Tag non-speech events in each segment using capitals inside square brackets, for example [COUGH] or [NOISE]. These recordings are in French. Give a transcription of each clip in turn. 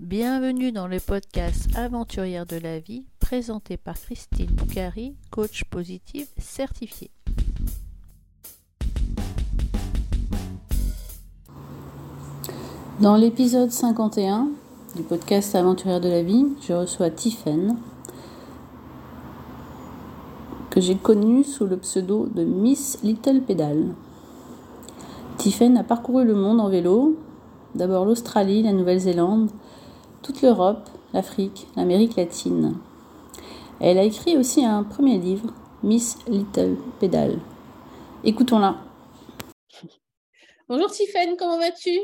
Bienvenue dans le podcast Aventurière de la vie, présenté par Christine Boucari, coach positive certifiée. Dans l'épisode 51 du podcast Aventurière de la vie, je reçois Tiffen, que j'ai connue sous le pseudo de Miss Little Pedal. Tiffen a parcouru le monde en vélo, d'abord l'Australie, la Nouvelle-Zélande, toute l'Europe, l'Afrique, l'Amérique latine. Elle a écrit aussi un premier livre, Miss Little Pedal. Écoutons-la. Bonjour Tiffany, comment vas-tu?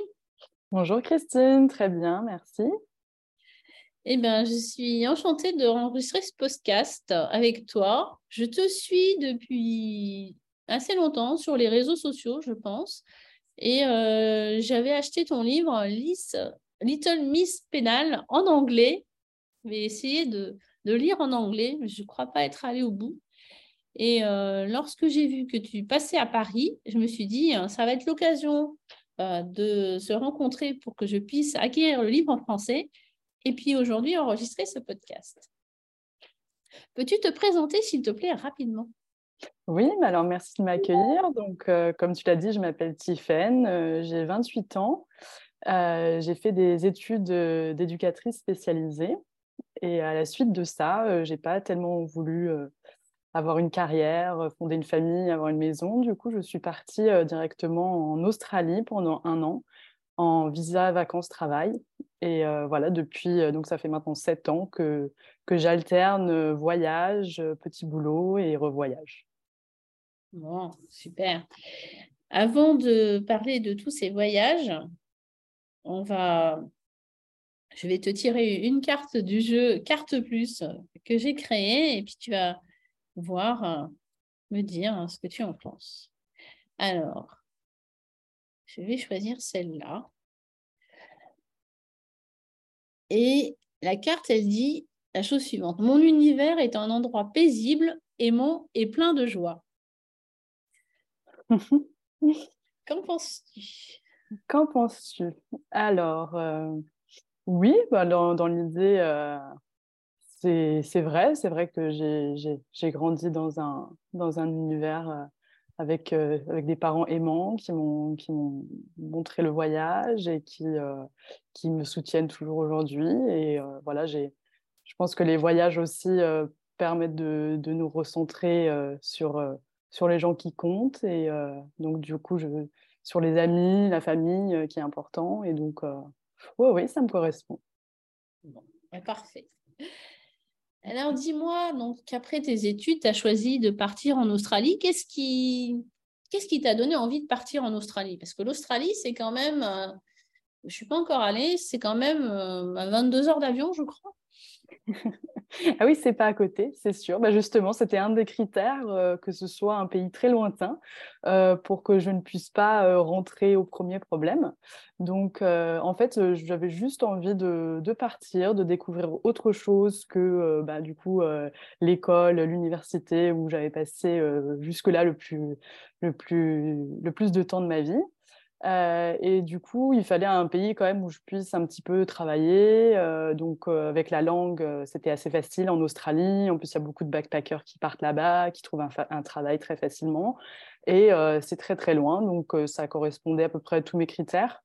Bonjour Christine, très bien, merci. Eh bien, je suis enchantée de enregistrer ce podcast avec toi. Je te suis depuis assez longtemps sur les réseaux sociaux, je pense. Et euh, j'avais acheté ton livre, Lys Little Miss Penal en anglais. Je vais essayer de, lire en anglais, mais je ne crois pas être allée au bout. Et euh, lorsque j'ai vu que tu passais à Paris, je me suis dit, hein, ça va être l'occasion euh, de se rencontrer pour que je puisse acquérir le livre en français et puis aujourd'hui enregistrer ce podcast. Peux-tu te présenter, s'il te plaît, rapidement? Oui, alors merci de m'accueillir. Donc, euh, comme tu l'as dit, je m'appelle Tiffaine, j'ai 28 ans. Euh, j'ai fait des études euh, d'éducatrice spécialisée. Et à la suite de ça, euh, j'ai pas tellement voulu avoir une carrière, fonder une famille, avoir une maison. Du coup, je suis partie directement en Australie pendant un an en visa vacances-travail. Et voilà, depuis, donc ça fait maintenant sept ans que, que j'alterne voyage, petit boulot et revoyage. Bon, super. Avant de parler de tous ces voyages, on va, je vais te tirer une carte du jeu, carte plus, que j'ai créée, et puis tu vas voir, euh, me dire hein, ce que tu en penses. Alors, je vais choisir celle-là. Et la carte, elle dit la chose suivante. Mon univers est un endroit paisible, aimant et plein de joie. [LAUGHS] Qu'en penses-tu? Qu'en penses-tu? Alors, euh, oui, bah, dans, l'idée, euh, c'est vrai. C'est vrai que j'ai grandi dans un, dans un univers euh, avec, avec des parents aimants qui m'ont montré le voyage et qui, qui me soutiennent toujours aujourd'hui. Et voilà, je pense que les voyages aussi permettent de, de, nous recentrer sur, sur les gens qui comptent. Et donc, du coup, je sur les amis, la famille euh, qui est important. Et donc, euh, oui, oui, ça me correspond. Bon, parfait. Alors, dis-moi, donc après tes études, tu as choisi de partir en Australie. Qu'est-ce qui t'a donné envie de partir en Australie? Parce que l'Australie, c'est quand même, euh, je ne suis pas encore allée, c'est quand même 22 heures d'avion, je crois. Ah oui, c'est pas à côté, c'est sûr. Bah justement, c'était un des critères euh, que ce soit un pays très lointain euh, pour que je ne puisse pas euh, rentrer au premier problème. Donc, en fait, j'avais juste envie de, partir, de découvrir autre chose que bah, du coup l'école, l'université où j'avais passé jusque-là le plus, le, plus, le plus de temps de ma vie. Euh, et du coup, il fallait un pays quand même où je puisse un petit peu travailler. Euh, donc, euh, avec la langue, c'était assez facile en Australie. En plus, il y a beaucoup de backpackers qui partent là-bas, qui trouvent un, travail très facilement. Et c'est très, très loin. Donc, ça correspondait à peu près à tous mes critères.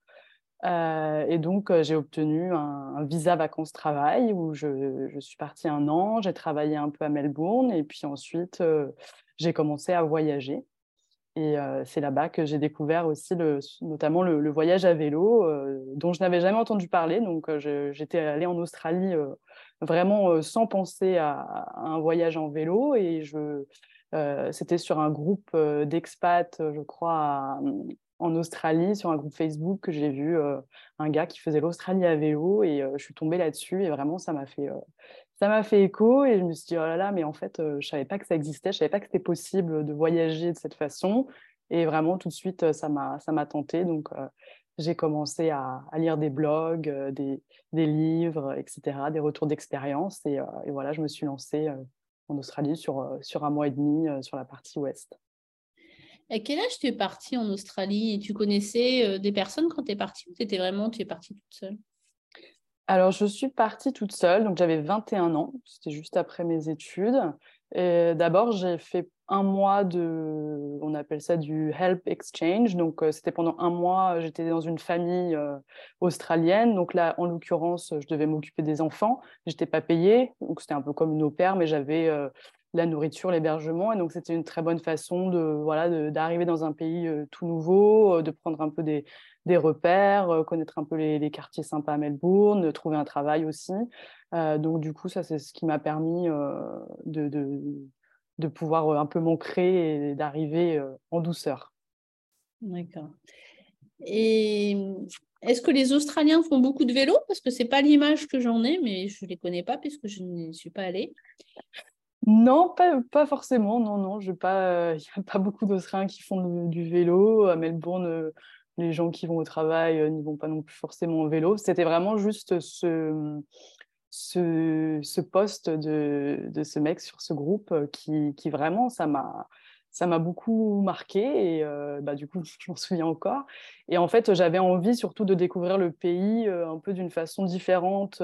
et donc, j'ai obtenu un, visa vacances-travail où je, je, suis partie un an. J'ai travaillé un peu à Melbourne. Et puis ensuite, j'ai commencé à voyager. Et c'est là-bas que j'ai découvert aussi notamment le, voyage à vélo, dont je n'avais jamais entendu parler. Donc j'étais allée en Australie vraiment sans penser à, un voyage en vélo. Et c'était sur un groupe d'expats, je crois, en Australie, sur un groupe Facebook, que j'ai vu un gars qui faisait l'Australie à vélo. Et je suis tombée là-dessus. Et vraiment, ça m'a fait ça m'a fait écho et je me suis dit, oh là là, mais en fait, euh, je savais pas que ça existait, je savais pas que c'était possible de voyager de cette façon. Et vraiment, tout de suite, ça m'a tenté. Donc, euh, j'ai commencé à, lire des blogs, euh, des, des, livres, etc., des retours d'expérience. Et, et, voilà, je me suis lancée en Australie sur, sur un mois et demi sur la partie ouest. À quel âge tu es partie en Australie? Tu connaissais des personnes quand tu es partie ou tu étais vraiment, tu es partie toute seule? Alors, je suis partie toute seule, donc j'avais 21 ans, c'était juste après mes études. D'abord, j'ai fait un mois de, on appelle ça du help exchange. Donc, euh, c'était pendant un mois, j'étais dans une famille euh, australienne. Donc là, en l'occurrence, je devais m'occuper des enfants. Je n'étais pas payée, donc c'était un peu comme une au pair, mais j'avais euh, la nourriture, l'hébergement. Et donc, c'était une très bonne façon de, voilà, d'arriver dans un pays tout nouveau, de prendre un peu des, des repères, connaître un peu les, les, quartiers sympas à Melbourne, trouver un travail aussi. donc, du coup, ça, c'est ce qui m'a permis de, de de pouvoir un peu m'ancrer et d'arriver en douceur. D'accord. Et est-ce que les Australiens font beaucoup de vélo? Parce que ce n'est pas l'image que j'en ai, mais je ne les connais pas puisque je n'y suis pas allée. Non, pas, pas forcément. Non, non, [LAUGHS] il n'y a pas beaucoup d'Australiens qui font du vélo. À Melbourne, les gens qui vont au travail n'y vont pas non plus forcément au vélo. C'était vraiment juste ce, ce, poste de, de, ce mec sur ce groupe euh, qui, qui vraiment, ça m'a ça m'a beaucoup marqué et euh, bah, du coup, [LAUGHS] je m'en souviens encore. Et en fait, j'avais envie surtout de découvrir le pays euh, un peu d'une façon différente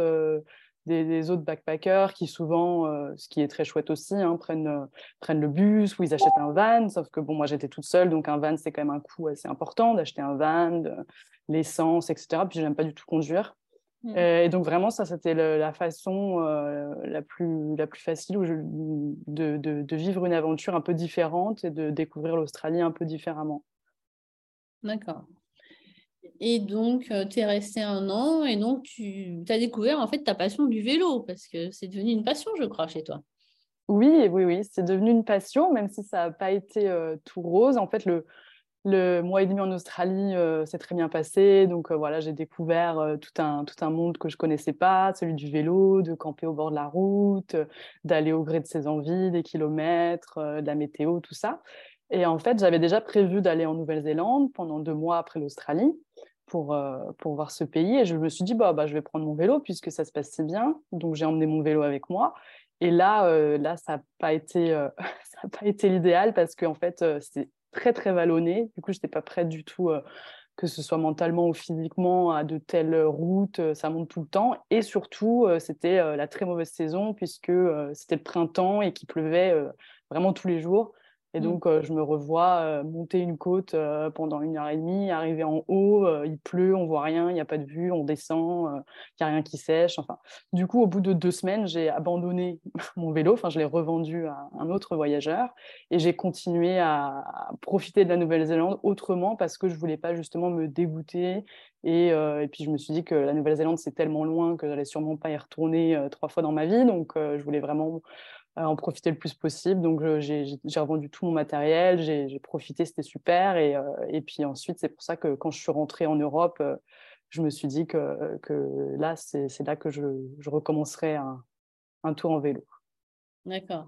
des, autres backpackers qui souvent, ce qui est très chouette aussi, hein, prennent, prennent le bus ou ils achètent un van. Sauf que bon, moi, j'étais toute seule, donc un van, c'est quand même un coût assez important d'acheter un van, l'essence, etc. Puis, j'aime pas du tout conduire. Mmh. Euh, et donc vraiment, ça, c'était la façon euh, la, plus, la plus facile où je, de, de, vivre une aventure un peu différente et de découvrir l'Australie un peu différemment. D'accord. Et donc, euh, tu es resté un an et donc tu as découvert en fait ta passion du vélo parce que c'est devenu une passion, je crois, chez toi. Oui, oui, oui, c'est devenu une passion, même si ça n'a pas été tout rose. En fait, le, le mois et demi en Australie euh, s'est très bien passé. Donc euh, voilà, j'ai découvert euh, tout, un, tout un monde que je connaissais pas, celui du vélo, de camper au bord de la route, d'aller au gré de ses envies, des kilomètres, de la météo, tout ça. Et en fait, j'avais déjà prévu d'aller en Nouvelle-Zélande pendant deux mois après l'Australie pour, pour voir ce pays. Et je me suis dit, bah, bah, je vais prendre mon vélo puisque ça se passe si bien. Donc j'ai emmené mon vélo avec moi. Et là, là ça n'a pas été, [LAUGHS] pas été l'idéal parce qu'en fait, c'est très très vallonné. Du coup, je n'étais pas prête du tout, euh, que ce soit mentalement ou physiquement, à de telles routes. Euh, ça monte tout le temps. Et surtout, euh, c'était la très mauvaise saison puisque c'était le printemps et qu'il pleuvait vraiment tous les jours. Et mmh. donc, euh, je me revois euh, monter une côte euh, pendant une heure et demie, arriver en haut, il pleut, on voit rien, il n'y a pas de vue, on descend, il n'y a rien qui sèche. Enfin, du coup, au bout de deux semaines, j'ai abandonné [LAUGHS] mon vélo, enfin, je l'ai revendu à un autre voyageur et j'ai continué à, profiter de la Nouvelle-Zélande autrement parce que je voulais pas justement me dégoûter. Et, et, puis, je me suis dit que la Nouvelle-Zélande, c'est tellement loin que j'allais sûrement pas y retourner trois fois dans ma vie. Donc, je voulais vraiment en profiter le plus possible. Donc, j'ai revendu tout mon matériel, j'ai profité, c'était super. Et, euh, et, puis ensuite, c'est pour ça que quand je suis rentrée en Europe, euh, je me suis dit que, que là, c'est là que je, je recommencerai un, un tour en vélo. D'accord.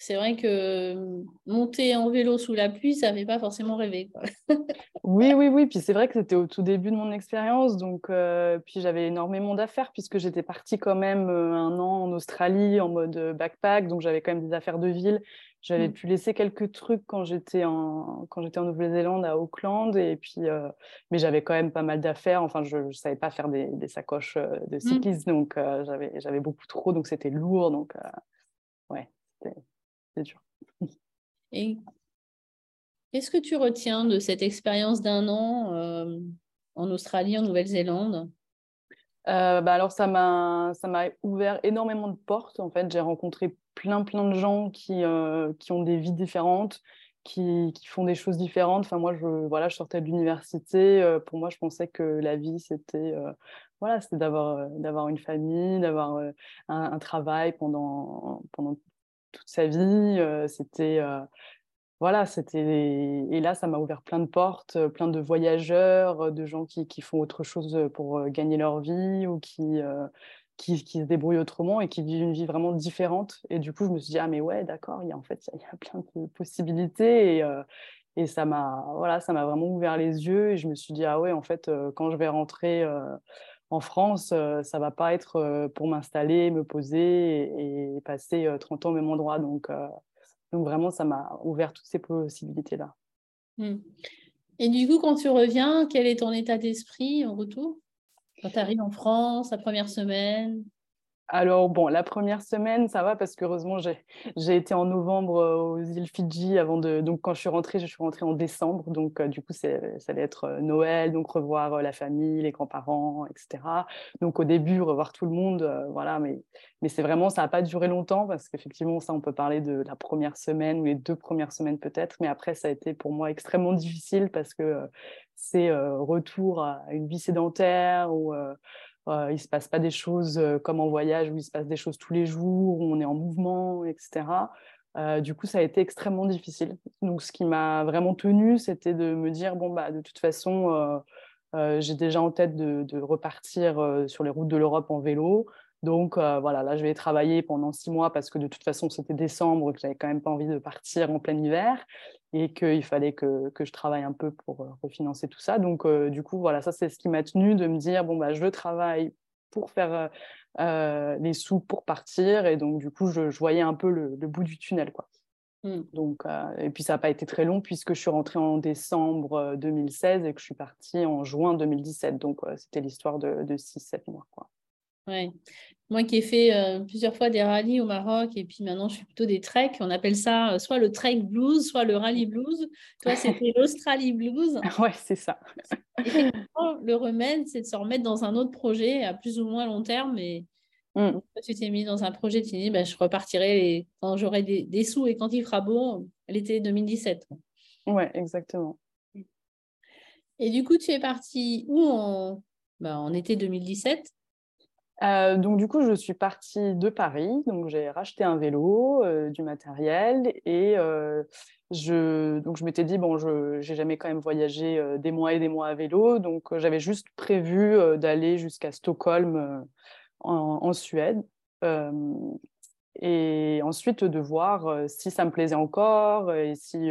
C'est vrai que mmh, monter en vélo sous la pluie, ça n'avait pas forcément rêvé. [LAUGHS] oui, oui, oui. Puis c'est vrai que c'était au tout début de mon expérience. Donc, euh, puis j'avais énormément d'affaires puisque j'étais partie quand même euh, un an en Australie en mode euh, backpack. Donc, j'avais quand même des affaires de ville. J'avais mmh. pu laisser quelques trucs quand j'étais en, quand j'étais en Nouvelle-Zélande, à Auckland. Et puis, mais j'avais quand même pas mal d'affaires. Enfin, je ne savais pas faire des, des sacoches de mmh. cycliste. Donc, j'avais, j'avais beaucoup trop. Donc, c'était lourd. Donc, ouais, c'était et qu'est-ce que tu retiens de cette expérience d'un an euh, en Australie, en Nouvelle-Zélande? Euh, bah alors ça m'a ça m'a ouvert énormément de portes en fait. J'ai rencontré plein plein de gens qui euh, qui ont des vies différentes qui, qui, font des choses différentes. Enfin moi je voilà je sortais de l'université. Pour moi je pensais que la vie c'était voilà c'était d'avoir d'avoir une famille d'avoir un, un, travail pendant pendant sa vie. Euh, c'était euh, voilà, c'était et là ça m'a ouvert plein de portes, euh, plein de voyageurs, de gens qui, qui font autre chose pour gagner leur vie ou qui, qui, qui se débrouillent autrement et qui vivent une vie vraiment différente. Et du coup, je me suis dit ah mais ouais, d'accord, il y a en fait il y a plein de possibilités et et ça m'a voilà, ça m'a vraiment ouvert les yeux et je me suis dit ah ouais, en fait quand je vais rentrer en France, euh, ça va pas être euh, pour m'installer, me poser et, passer 30 euh, ans au même endroit. Donc, donc vraiment, ça m'a ouvert toutes ces possibilités-là. Mmh. Et du coup, quand tu reviens, quel est ton état d'esprit en retour? Quand tu arrives en France, la première semaine? Alors, bon, la première semaine, ça va parce qu'heureusement, j'ai été en novembre euh, aux îles Fidji avant de. Donc, quand je suis rentrée, je suis rentrée en décembre. Donc, euh, du coup, ça allait être euh, Noël, donc revoir la famille, les grands-parents, etc. Donc, au début, revoir tout le monde, voilà. Mais, mais c'est vraiment, ça n'a pas duré longtemps parce qu'effectivement, ça, on peut parler de la première semaine ou les deux premières semaines peut-être. Mais après, ça a été pour moi extrêmement difficile parce que c'est retour à une vie sédentaire ou il ne se passe pas des choses comme en voyage où il se passe des choses tous les jours, où on est en mouvement, etc. du coup, ça a été extrêmement difficile. Donc, ce qui m'a vraiment tenu, c'était de me dire bon, bah, de toute façon, j'ai déjà en tête de, de repartir sur les routes de l'Europe en vélo. Donc voilà, là je vais travailler pendant six mois parce que de toute façon c'était décembre, que j'avais quand même pas envie de partir en plein hiver et qu'il fallait que, que, je travaille un peu pour refinancer tout ça. Donc du coup voilà, ça c'est ce qui m'a tenu de me dire bon bah je travaille pour faire les sous pour partir et donc du coup je, voyais un peu le, bout du tunnel quoi. Mmh. Donc, et puis ça n'a pas été très long puisque je suis rentrée en décembre 2016 et que je suis partie en juin 2017. Donc c'était l'histoire de, de 6-7 mois. Quoi. Ouais. Moi qui ai fait euh, plusieurs fois des rallyes au Maroc et puis maintenant je fais plutôt des treks, on appelle ça euh, soit le trek blues, soit le rallye [LAUGHS] blues. Toi, c'était l'Australie blues. [LAUGHS] Ouais, c'est ça. le remède, c'est de se remettre dans un autre projet à plus ou moins long terme. Et mmh. tu t'es mis dans un projet, tu dit, bah, je repartirai quand j'aurai des, sous et quand il fera beau, l'été 2017. Ouais, exactement. Et du coup, tu es parti où en, bah, en été 2017 euh, donc du coup, je suis partie de Paris, donc j'ai racheté un vélo, euh, du matériel, et euh, je, donc je m'étais dit bon, je j'ai jamais quand même voyagé des mois et des mois à vélo, donc j'avais juste prévu d'aller jusqu'à Stockholm en, en, Suède, et ensuite de voir si ça me plaisait encore et si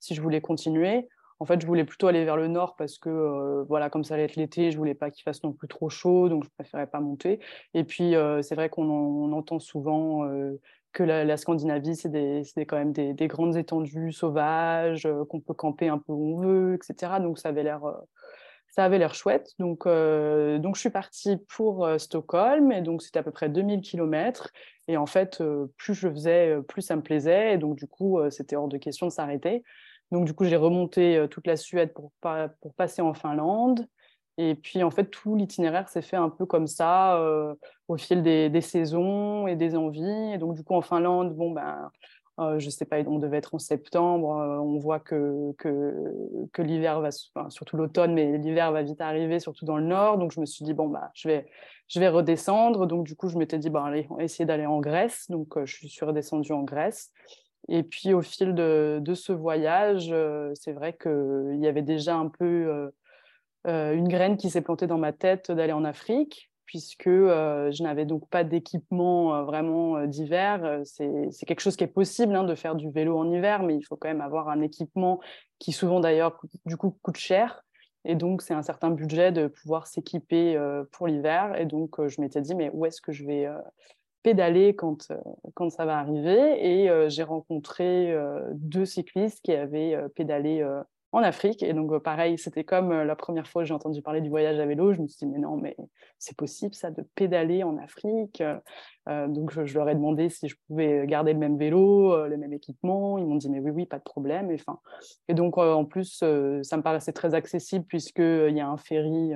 si je voulais continuer. En fait, je voulais plutôt aller vers le nord parce que, euh, voilà, comme ça allait être l'été, je voulais pas qu'il fasse non plus trop chaud, donc je préférais pas monter. Et puis, euh, c'est vrai qu'on entend souvent euh, que la, Scandinavie, c'est quand même des, grandes étendues sauvages, qu'on peut camper un peu où on veut, etc. Donc, ça avait l'air ça avait l'air chouette. Donc, donc, je suis partie pour Stockholm, et donc c'était à peu près 2000 km. Et en fait, plus je faisais, plus ça me plaisait. Et donc, du coup, c'était hors de question de s'arrêter. Donc, du coup, j'ai remonté euh, toute la Suède pour, pour passer en Finlande. Et puis, en fait, tout l'itinéraire s'est fait un peu comme ça, euh, au fil des, saisons et des envies. Et donc, du coup, en Finlande, bon, ben, euh, je sais pas, on devait être en septembre. on voit que, que, que l'hiver va, surtout l'automne, mais l'hiver va vite arriver, surtout dans le nord. Donc, je me suis dit, bon, bah, je vais, je vais redescendre. Donc, du coup, je m'étais dit, bon, allez, on va essayer d'aller en Grèce. Donc, je suis redescendue en Grèce. Et puis au fil de, ce voyage, euh, c'est vrai qu'il y avait déjà un peu euh, euh, une graine qui s'est plantée dans ma tête d'aller en Afrique, puisque je n'avais donc pas d'équipement vraiment d'hiver. C'est quelque chose qui est possible hein, de faire du vélo en hiver, mais il faut quand même avoir un équipement qui souvent d'ailleurs du coup coûte cher. Et donc, c'est un certain budget de pouvoir s'équiper pour l'hiver. Et donc, je m'étais dit, mais où est-ce que je vais pédaler quand, euh, quand ça va arriver. Et euh, j'ai rencontré euh, deux cyclistes qui avaient pédalé en Afrique. Et donc, pareil, c'était comme la première fois que j'ai entendu parler du voyage à vélo. Je me suis dit, mais non, mais c'est possible ça de pédaler en Afrique. donc, je, leur ai demandé si je pouvais garder le même vélo, le même équipement. Ils m'ont dit, mais oui, oui, pas de problème. Et, enfin, et donc, en plus, ça me paraissait très accessible puisqu'il y a un ferry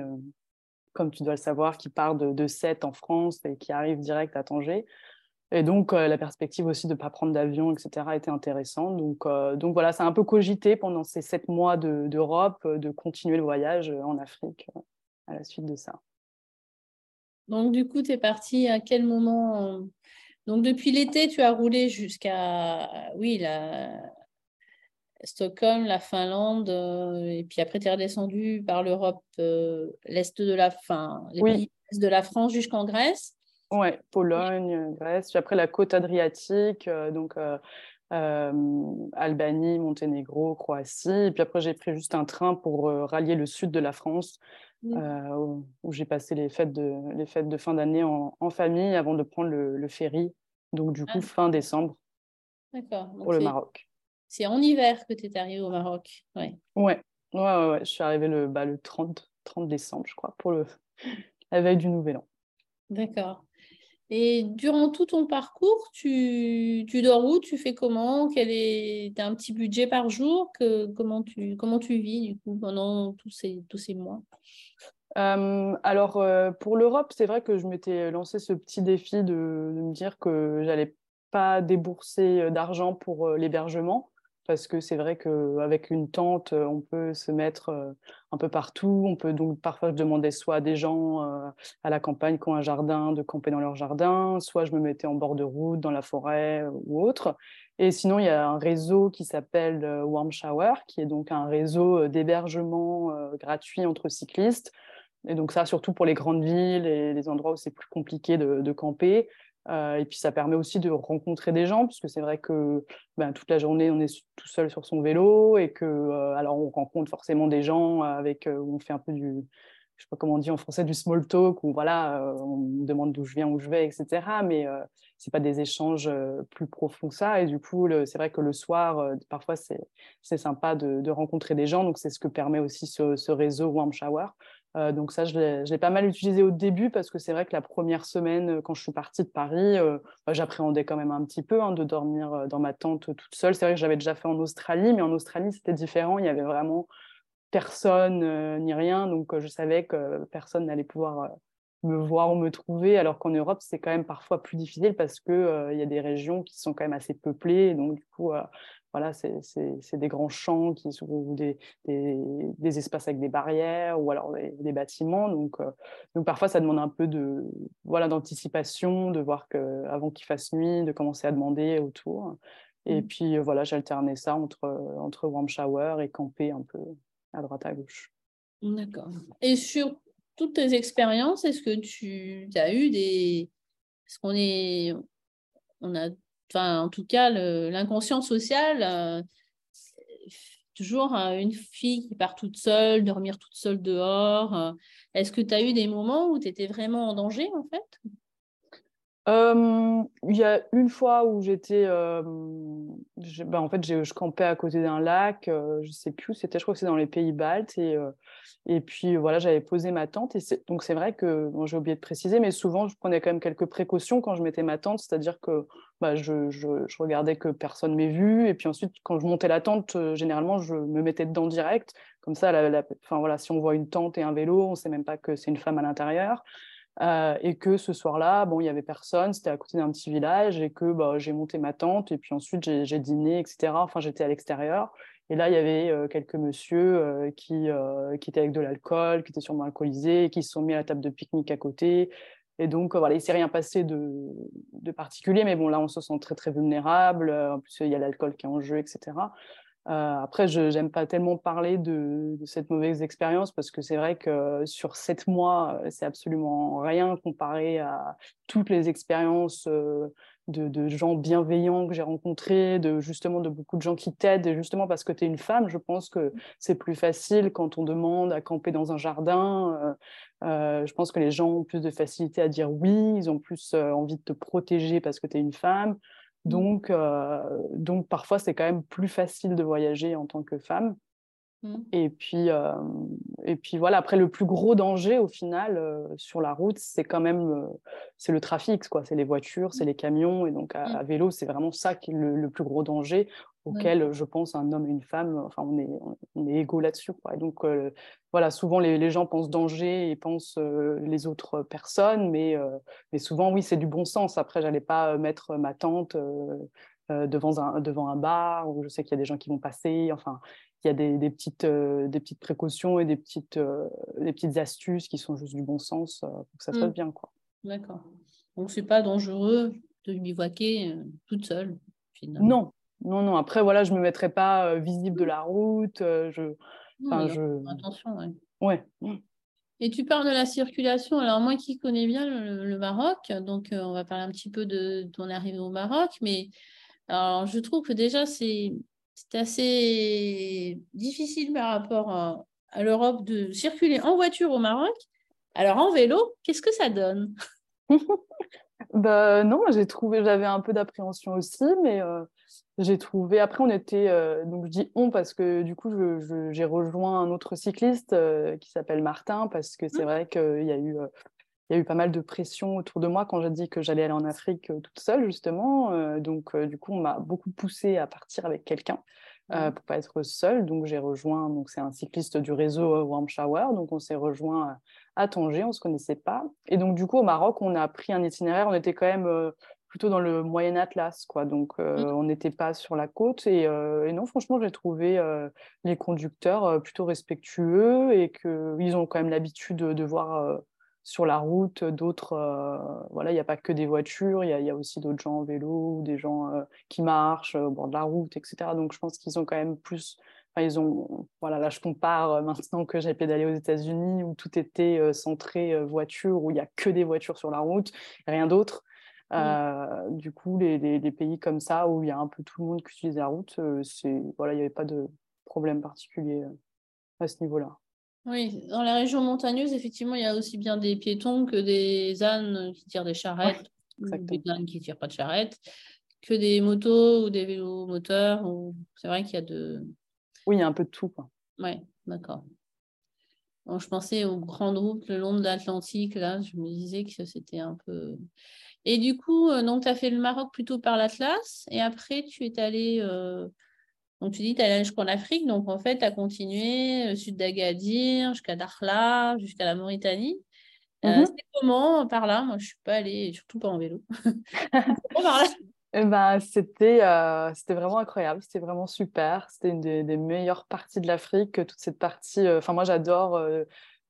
comme tu dois le savoir, qui part de, de Sète en France et qui arrive direct à Tanger. Et donc, euh, la perspective aussi de ne pas prendre d'avion, etc., était intéressante. Donc, euh, donc voilà, ça a un peu cogité pendant ces sept mois d'Europe de, de, continuer le voyage en Afrique euh, à la suite de ça. Donc, du coup, tu es parti à quel moment? Donc, depuis l'été, tu as roulé jusqu'à, oui, la, Stockholm, la Finlande, euh, et puis après, tu es redescendu par l'Europe, euh, l'Est de la fin, les pays de la France jusqu'en Grèce. Ouais, Pologne, Grèce, puis après la côte adriatique, euh, donc Albanie, Monténégro, Croatie, et puis après j'ai pris juste un train pour rallier le sud de la France, où, j'ai passé les fêtes de, les fêtes de fin d'année en, famille avant de prendre le, ferry, donc du coup ah. fin décembre, pour le Maroc. C'est en hiver que tu es arrivé au Maroc. Ouais. Ouais. Ouais, ouais, Je suis arrivée le, bah, le 30, 30 décembre, je crois, pour le, [LAUGHS] la veille du Nouvel An. D'accord. Et durant tout ton parcours, tu, tu dors où? Tu fais comment? Quel est as un petit budget par jour? Que, comment, tu, comment tu vis du coup pendant tous ces, tous ces mois? Euh, alors, euh, pour l'Europe, c'est vrai que je m'étais lancé ce petit défi de, de me dire que j'allais pas débourser euh, d'argent pour l'hébergement parce que c'est vrai qu'avec une tente, euh, on peut se mettre euh, un peu partout. On peut donc parfois demander soit à des gens euh, à la campagne qui ont un jardin de camper dans leur jardin, soit je me mettais en bord de route, dans la forêt ou autre. Et sinon, il y a un réseau qui s'appelle Warm Shower, qui est donc un réseau d'hébergement gratuit entre cyclistes. Et donc ça, surtout pour les grandes villes et les endroits où c'est plus compliqué de camper. Euh, et puis ça permet aussi de rencontrer des gens, puisque c'est vrai que ben, toute la journée on est tout seul sur son vélo et que euh, alors on rencontre forcément des gens avec euh, où on fait un peu du, je sais pas comment on dit en français, du small talk, où voilà, on me demande d'où je viens, où je vais, etc. Mais ce c'est pas des échanges plus profonds que ça. Et du coup, c'est vrai que le soir, parfois c'est sympa de, de, rencontrer des gens. Donc c'est ce que permet aussi ce, ce réseau Warm Shower. Euh, donc ça, je l'ai pas mal utilisé au début parce que c'est vrai que la première semaine, euh, quand je suis partie de Paris, euh, bah, j'appréhendais quand même un petit peu hein, de dormir dans ma tente toute seule. C'est vrai que j'avais déjà fait en Australie, mais en Australie, c'était différent. Il y avait vraiment personne ni rien. Donc je savais que personne n'allait pouvoir me voir ou me trouver, alors qu'en Europe, c'est quand même parfois plus difficile parce qu'il il y a des régions qui sont quand même assez peuplées. Donc, du coup, voilà, c'est des grands champs qui sont ou des, des, espaces avec des barrières ou alors des, bâtiments. Donc, euh, donc parfois, ça demande un peu de voilà d'anticipation, de voir que avant qu'il fasse nuit, de commencer à demander autour. Et mmh. puis voilà, j'alternais ça entre entre warm shower et camper un peu à droite à gauche. D'accord. Et sur toutes tes expériences, est-ce que tu as eu des est-ce qu'on est on a enfin, en tout cas, l'inconscient social, euh, toujours euh, une fille qui part toute seule, dormir toute seule dehors. Euh. Est-ce que tu as eu des moments où tu étais vraiment en danger, en fait? Il y a une fois où j'étais, ben, en fait, je campais à côté d'un lac, je sais plus, c'était, je crois que c'est dans les pays baltes, et, et puis voilà, j'avais posé ma tente, et donc c'est vrai que, j'ai oublié de préciser, mais souvent je prenais quand même quelques précautions quand je mettais ma tente, c'est-à-dire que bah, je, je, regardais que personne m'ait vu, et puis ensuite quand je montais la tente, généralement je me mettais dedans direct, comme ça, la, enfin, voilà, si on voit une tente et un vélo, on sait même pas que c'est une femme à l'intérieur. Euh, et que ce soir-là, bon, il y avait personne, c'était à côté d'un petit village, et que bah, j'ai monté ma tente, et puis ensuite j'ai dîné, etc. Enfin, j'étais à l'extérieur. Et là, il y avait euh, quelques monsieur euh, qui, qui étaient avec de l'alcool, qui étaient sûrement alcoolisés, qui se sont mis à la table de pique-nique à côté. Et donc, voilà, il s'est rien passé de, particulier, mais bon, là, on se sent très, très vulnérable. En plus, il y a l'alcool qui est en jeu, etc. Euh, après, je n'aime pas tellement parler de, cette mauvaise expérience parce que c'est vrai que sur sept mois, euh, c'est absolument rien comparé à toutes les expériences euh, de, gens bienveillants que j'ai rencontrés, de justement de beaucoup de gens qui t'aident. Et justement parce que tu es une femme, je pense que c'est plus facile quand on demande à camper dans un jardin. je pense que les gens ont plus de facilité à dire oui, ils ont plus envie de te protéger parce que tu es une femme. Mmh. Donc, euh, donc parfois, c'est quand même plus facile de voyager en tant que femme. Mmh. Et, puis, euh, et puis voilà, après, le plus gros danger au final euh, sur la route, c'est quand même c'est le trafic, quoi. C'est les voitures, c'est mmh. les camions. Et donc à, vélo, c'est vraiment ça qui est le, plus gros danger auquel je pense un homme et une femme, enfin on est, on est égaux là-dessus. Et donc voilà, souvent les, gens pensent danger et pensent les autres personnes, mais, mais souvent oui, c'est du bon sens. Après, j'allais pas mettre ma tante devant, un, devant un bar où je sais qu'il y a des gens qui vont passer. Enfin, il y a des, des petites, des petites précautions et des petites, des petites astuces qui sont juste du bon sens pour que ça se passe mmh. bien. D'accord. Donc c'est pas dangereux de bivouaquer toute seule. Finalement? Non, non, non. Après, voilà, je me mettrai pas euh, visible de la route. Euh, je... je... Attention, ouais. Et tu parles de la circulation. Alors, moi qui connais bien le, Maroc, donc euh, on va parler un petit peu de ton arrivée au Maroc, mais alors, je trouve que déjà, c'est assez difficile par rapport à, à l'Europe de circuler en voiture au Maroc. Alors, en vélo, qu'est-ce que ça donne? [LAUGHS] Bah, Non, j'ai trouvé, j'avais un peu d'appréhension aussi, mais j'ai trouvé. Après, on était. Euh, donc, je dis on parce que du coup, j'ai rejoint un autre cycliste euh, qui s'appelle Martin parce que c'est mmh. vrai qu'il y a eu. Euh, il y a eu pas mal de pression autour de moi quand j'ai dit que j'allais aller en Afrique toute seule, justement. donc, du coup, on m'a beaucoup poussé à partir avec quelqu'un euh, pour pas être seule. Donc, j'ai rejoint, donc c'est un cycliste du réseau Warm Shower. Donc, on s'est rejoint à Tanger, on se connaissait pas. Et donc, du coup, au Maroc, on a pris un itinéraire. On était quand même plutôt dans le Moyen Atlas, quoi. Donc, euh, mmh. on n'était pas sur la côte. Et, euh, non, franchement, j'ai trouvé euh, les conducteurs plutôt respectueux et qu'ils ont quand même l'habitude de, voir sur la route d'autres. voilà, il n'y a pas que des voitures, il y, a aussi d'autres gens en vélo, des gens qui marchent au bord de la route, etc. Donc, je pense qu'ils ont quand même plus. ils ont, voilà, là je compare maintenant que j'ai pédalé aux États-Unis où tout était centré voiture, où il n'y a que des voitures sur la route, rien d'autre. Mmh. Euh, du coup, les, les, pays comme ça, où il y a un peu tout le monde qui utilise la route, euh, c'est voilà, il n'y avait pas de problème particulier euh, à ce niveau-là. Oui, dans la région montagneuse, effectivement, il y a aussi bien des piétons que des ânes qui tirent des charrettes, des ânes qui tirent pas de charrettes, que des motos ou des vélos moteurs. Ou... C'est vrai qu'il y a de. Oui, il y a un peu de tout. Oui, d'accord. Bon, je pensais aux grandes routes le long de l'Atlantique. Là, je me disais que c'était un peu. Et du coup, euh, donc, tu as fait le Maroc plutôt par l'Atlas. Et après, tu es allé. Euh, donc, tu dis tu es allé jusqu'en Afrique. Donc, en fait, tu as continué euh, sud d'Agadir, jusqu'à Dakhla, jusqu'à la Mauritanie. Mm C'était comment par là? Moi, je ne suis pas allée, surtout pas en vélo. [LAUGHS] par là? Eh ben, c'était, c'était vraiment incroyable, c'était vraiment super. C'était une des, des, meilleures parties de l'Afrique, toute cette partie. Enfin, moi, j'adore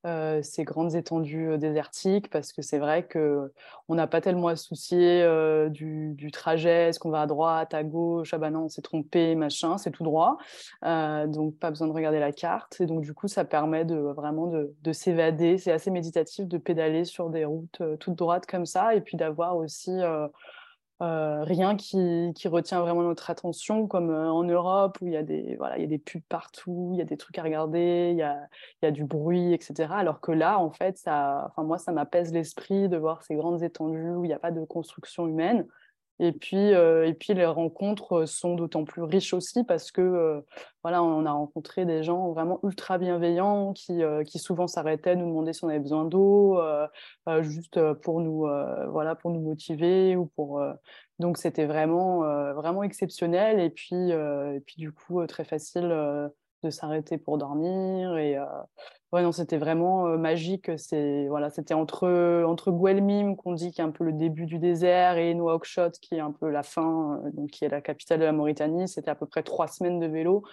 euh, ces grandes étendues euh, désertiques parce que c'est vrai que on n'a pas tellement à soucier euh, du, trajet, est-ce qu'on va à droite, à gauche, ah bah non, on s'est trompé, machin, c'est tout droit. donc pas besoin de regarder la carte. Et donc du coup, ça permet de vraiment de, de s'évader. C'est assez méditatif de pédaler sur des routes toutes droites comme ça et puis d'avoir aussi euh, rien qui, qui, retient vraiment notre attention, comme euh, en Europe où il y, a des, voilà, il y a des pubs partout, il y a des trucs à regarder, il y a, il y a du bruit, etc. Alors que là, en fait, ça, moi, ça m'apaise l'esprit de voir ces grandes étendues où il n'y a pas de construction humaine. Et puis, euh, et puis les rencontres sont d'autant plus riches aussi parce que euh, voilà, on a rencontré des gens vraiment ultra bienveillants qui, euh, qui souvent s'arrêtaient, nous demandaient si on avait besoin d'eau, juste pour nous, voilà, pour nous motiver ou pour. donc c'était vraiment, vraiment exceptionnel et puis, et puis du coup très facile de s'arrêter pour dormir et Ouais, non, c'était vraiment euh, magique. C'est voilà, c'était entre entre Guelmim qu'on dit qui est un peu le début du désert et Nouakchott qui est un peu la fin, euh, donc qui est la capitale de la Mauritanie. C'était à peu près trois semaines de vélo.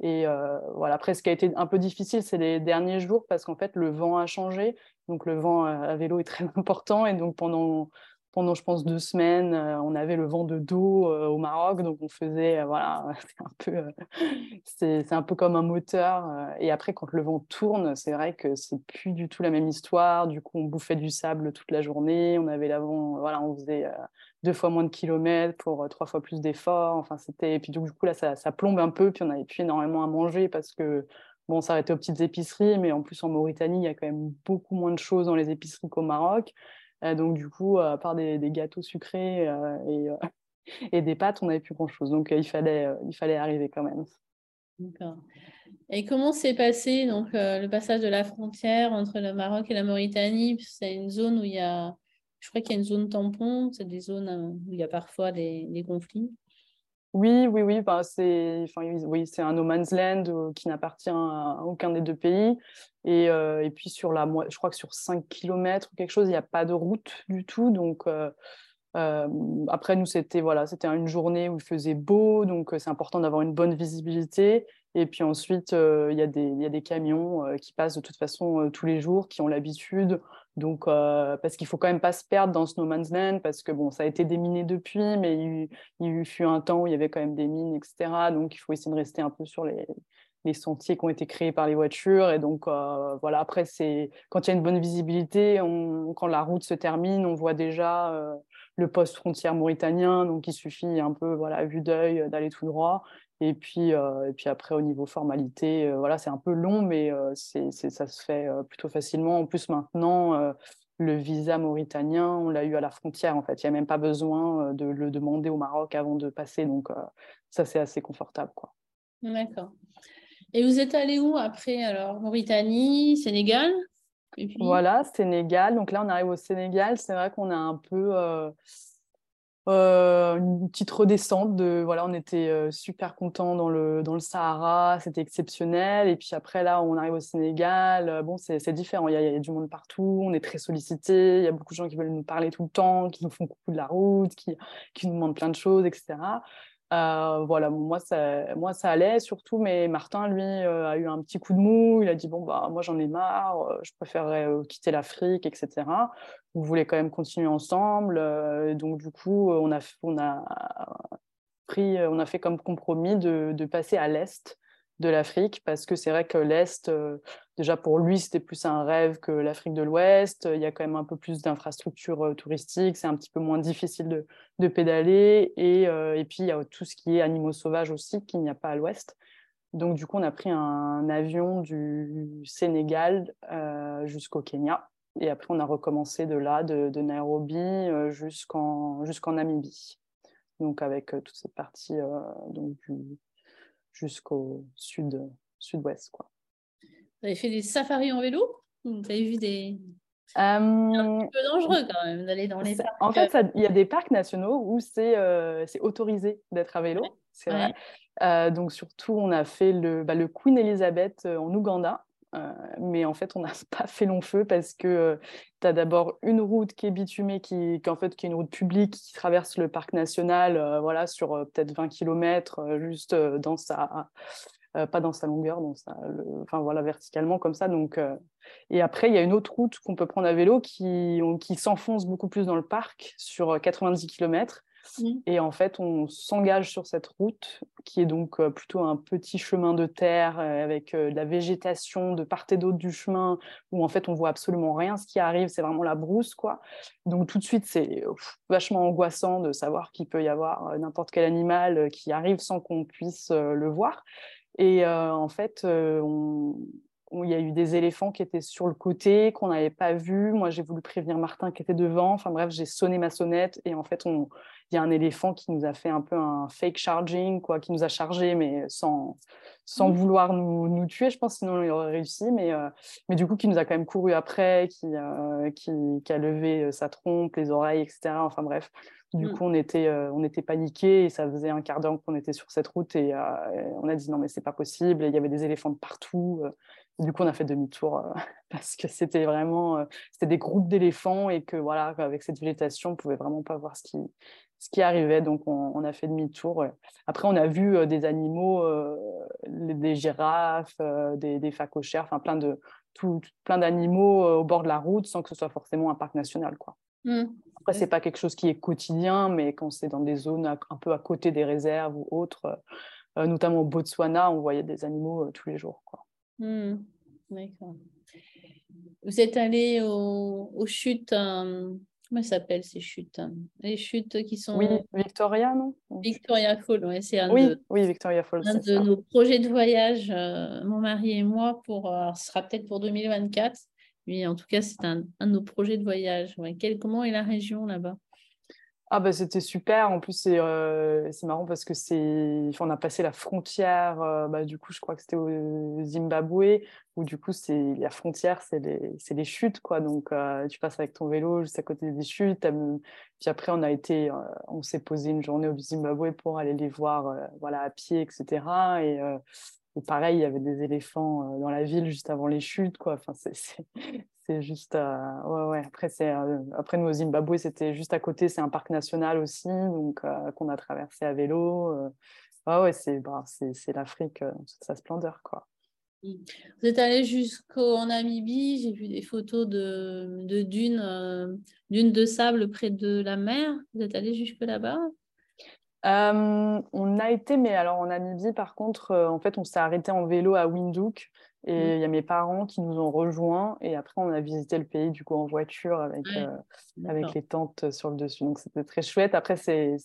Et euh, voilà, après, ce qui a été un peu difficile, c'est les derniers jours parce qu'en fait, le vent a changé. Donc, le vent à vélo est très [LAUGHS] important. Et donc, pendant pendant, je pense, deux semaines, euh, on avait le vent de dos euh, au Maroc, donc on faisait, euh, voilà, [LAUGHS] c'est un peu, c'est un peu comme un moteur. et après, quand le vent tourne, c'est vrai que c'est plus du tout la même histoire. Du coup, on bouffait du sable toute la journée, on avait l'avant, voilà, on faisait deux fois moins de kilomètres pour trois fois plus d'efforts. Enfin, c'était, et puis du coup, là, ça, ça, plombe un peu, puis on n'avait plus énormément à manger parce que Bon, on s'arrêtait aux petites épiceries, mais en plus en Mauritanie, il y a quand même beaucoup moins de choses dans les épiceries qu'au Maroc. Euh, donc, du coup, à part des, gâteaux sucrés euh, et, euh, [LAUGHS] et, des pâtes, on n'avait plus grand-chose. Donc, il, fallait, il fallait arriver quand même. D'accord. Et comment s'est passé donc, le passage de la frontière entre le Maroc et la Mauritanie? C'est une zone où il y a, je crois qu'il y a une zone tampon, c'est des zones où il y a parfois des conflits. Oui, oui, oui, bah, c'est enfin, oui, un no man's land euh, qui n'appartient à aucun des deux pays. Et, euh, et, puis, sur la, je crois que sur 5 km ou quelque chose, il n'y a pas de route du tout. Donc, euh, après, nous, c'était voilà, une journée où il faisait beau, donc c'est important d'avoir une bonne visibilité. Et puis ensuite, il y, y a des camions qui passent de toute façon tous les jours, qui ont l'habitude. Donc, parce qu'il faut quand même pas se perdre dans ce no man's land, parce que bon, ça a été déminé depuis, mais il, il fut un temps où il y avait quand même des mines, etc. Donc, il faut essayer de rester un peu sur les, sentiers qui ont été créés par les voitures. Et donc, voilà, après, c'est quand il y a une bonne visibilité, quand la route se termine, on voit déjà le poste frontière mauritanien. Donc, il suffit un peu, voilà, vue d'œil, d'aller tout droit. Et puis, et puis après, au niveau formalité, voilà, c'est un peu long, mais c'est, ça se fait plutôt facilement. En plus, maintenant, le visa mauritanien, on l'a eu à la frontière, en fait. Il n'y a même pas besoin de le demander au Maroc avant de passer. Donc, ça, c'est assez confortable. Quoi. D'accord. Et vous êtes allé où après Alors, Mauritanie, Sénégal? Voilà, Sénégal. Donc là, on arrive au Sénégal. C'est vrai qu'on a un peu euh, une petite redescente de voilà on était euh, super content dans le dans le Sahara c'était exceptionnel. Et puis après là on arrive au Sénégal euh, bon c'est différent. Il y, a, il y, a, du monde partout on est très sollicité il y a beaucoup de gens qui veulent nous parler tout le temps qui nous font coucou de la route qui qui nous demandent plein de choses etc euh, voilà, moi ça, moi ça allait surtout, mais Martin lui euh, a eu un petit coup de mou. Il a dit bon bah moi j'en ai marre, euh, je préférerais quitter l'Afrique, etc. Vous voulez quand même continuer ensemble, donc du coup on a on a pris, on a fait comme compromis de, de passer à l'est de l'Afrique parce que c'est vrai que l'Est, déjà pour lui, c'était plus un rêve que l'Afrique de l'Ouest. Il y a quand même un peu plus d'infrastructures euh, touristiques, c'est un petit peu moins difficile de, pédaler. Et, euh, et, puis, il y a tout ce qui est animaux sauvages aussi qu'il n'y a pas à l'Ouest. Donc, du coup, on a pris un avion du Sénégal jusqu'au Kenya. Et après, on a recommencé de là, de, Nairobi jusqu'en jusqu'en Namibie. Donc, avec toute cette partie jusqu'au sud, sud-ouest. Quoi. Vous avez fait des safaris en vélo? Vous avez vu des... C'est un peu dangereux quand même d'aller dans les parcs. En fait, il y a des parcs nationaux où c'est euh, autorisé d'être à vélo, c'est vrai. Euh, donc surtout, on a fait le, bah, le Queen Elizabeth euh, en Ouganda. Euh, mais en fait, on n'a [LAUGHS] pas fait long feu parce que euh, tu as d'abord une route qui est bitumée, qui, qui, en fait, qui est une route publique qui traverse le parc national euh, voilà, sur peut-être 20 km, juste dans sa. Pas dans sa longueur, dans sa, enfin voilà, verticalement comme ça. Donc, et après, il y a une autre route qu'on peut prendre à vélo qui, qui s'enfonce beaucoup plus dans le parc sur 90 km Mmh. Et en fait, on s'engage sur cette route qui est donc euh, plutôt un petit chemin de terre euh, avec euh, de la végétation de part et d'autre du chemin où en fait on voit absolument rien ce qui arrive, c'est vraiment la brousse quoi. Donc tout de suite, c'est vachement angoissant de savoir qu'il peut y avoir n'importe quel animal qui arrive sans qu'on puisse le voir. Et en fait, on, il y a eu des éléphants qui étaient sur le côté, qu'on n'avait pas vu. Moi, j'ai voulu prévenir Martin qui était devant. Enfin bref, j'ai sonné ma sonnette et en fait, on, il y a un éléphant qui nous a fait un peu un fake charging, quoi, qui nous a chargé, mais sans, sans mmh. vouloir nous, nous, tuer, je pense, sinon il aurait réussi. Mais, euh, mais du coup, qui nous a quand même couru après, qui, euh, qui, qui, a levé euh, sa trompe, les oreilles, etc. Enfin bref, du mmh. coup, on était, on était paniqués et ça faisait un quart d'heure qu'on était sur cette route et, on a dit non, mais c'est pas possible. Et il y avait des éléphants de partout. du coup, on a fait demi-tour [LAUGHS] parce que c'était vraiment c'était des groupes d'éléphants et que voilà, avec cette végétation, on pouvait vraiment pas voir ce qui, ce qui arrivait. Donc, on, a fait demi-tour. Après, on a vu euh, des animaux, euh, des girafes, euh, des, des phacochères, enfin plein de tout, plein d'animaux au bord de la route sans que ce soit forcément un parc national. Quoi. Mmh. Après, c'est pas quelque chose qui est quotidien, mais quand c'est dans des zones un peu à côté des réserves ou autres, notamment au Botswana, on voyait des animaux tous les jours. Quoi. Mmh. D'accord. Vous êtes allé aux chutes Comment s'appellent ces chutes hein? Les chutes qui sont. Oui, Victoria, non? Victoria Falls, oui, c'est un, oui, de, oui, Victoria Falls, un de nos projets de voyage, euh, mon mari et moi, pour, euh, ce sera peut-être pour 2024. Mais en tout cas, c'est un, de nos projets de voyage. Quel, comment est la région là-bas? Ah bah c'était super. En plus c'est euh, marrant parce que c'est on a passé la frontière. Euh, bah, du coup je crois que c'était au Zimbabwe où du coup c'est la frontière c'est les les chutes quoi. Donc euh, tu passes avec ton vélo juste à côté des chutes. Puis après on a été euh, on s'est posé une journée au Zimbabwe pour aller les voir voilà à pied etc. Et pareil, il y avait des éléphants dans la ville juste avant les chutes, quoi. Enfin, c'est [LAUGHS] juste. Euh, ouais. Après, c'est euh, après nous au Zimbabwe, c'était juste à côté, c'est un parc national aussi, donc euh, qu'on a traversé à vélo. ouais, ouais, c'est bah, c'est l'Afrique toute sa splendeur, quoi. Mmh. Vous êtes allé jusqu'en Namibie, j'ai vu des photos de, de dunes, dunes de sable près de la mer. Vous êtes allé jusque là-bas? On a été, mais alors en Namibie, par contre, en fait, on s'est arrêté en vélo à Windhoek et mmh. il y a mes parents qui nous ont rejoints. Et après, on a visité le pays du coup en voiture avec, avec les tentes sur le dessus. Donc c'était très chouette. Après, c'est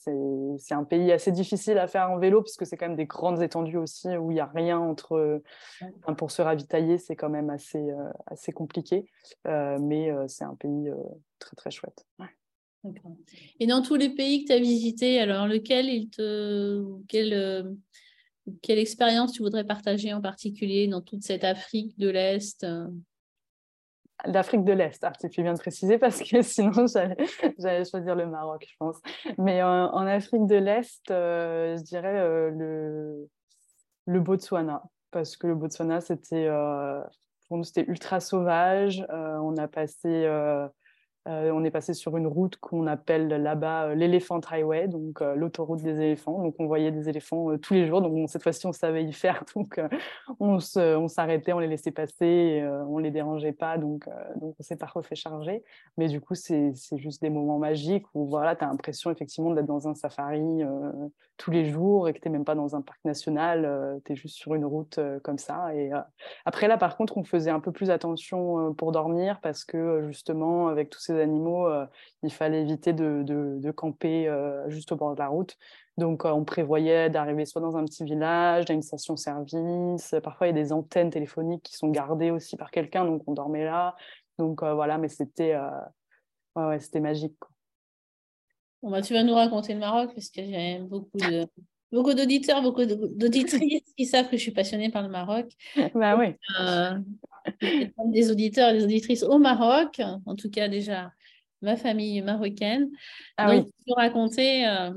un pays assez difficile à faire en vélo parce que c'est quand même des grandes étendues aussi où il n'y a rien entre. pour se ravitailler, c'est quand même assez, assez compliqué. mais c'est un pays très très chouette. Et dans tous les pays que tu as visités, alors lequel il te. Quelle, euh, quelle expérience tu voudrais partager en particulier dans toute cette Afrique de l'Est D'Afrique de l'Est, ah, tu viens de préciser parce que [LAUGHS] sinon j'allais choisir le Maroc, je pense. Mais en, Afrique de l'Est, je dirais le, le Botswana, parce que le Botswana, c'était pour nous, c'était ultra sauvage. on a passé euh, on est passé sur une route qu'on appelle là-bas euh, l'Elephant Highway, donc euh, l'autoroute des éléphants. Donc on voyait des éléphants tous les jours. Donc cette fois-ci, on savait y faire. [LAUGHS] Donc on s'arrêtait, on, les laissait passer, on les dérangeait pas. Donc, donc on s'est pas refait charger. Mais du coup, c'est juste des moments magiques où voilà, tu as l'impression effectivement d'être dans un safari tous les jours et que tu n'es même pas dans un parc national. tu es juste sur une route comme ça. Et après là, par contre, on faisait un peu plus attention pour dormir parce que justement, avec tous ces animaux, euh, il fallait éviter de, camper euh, juste au bord de la route. Donc, euh, on prévoyait d'arriver soit dans un petit village, dans une station-service. Parfois, il y a des antennes téléphoniques qui sont gardées aussi par quelqu'un, donc on dormait là. Donc, voilà, mais c'était ouais, c'était magique. Bon, bah, tu vas nous raconter le Maroc parce que j'ai beaucoup de beaucoup d'auditeurs, beaucoup d'auditrices qui savent que je suis passionnée par le Maroc. [LAUGHS] bah oui des auditeurs et des auditrices au Maroc, en tout cas déjà ma famille marocaine. Ah Donc, tu peux raconter, euh,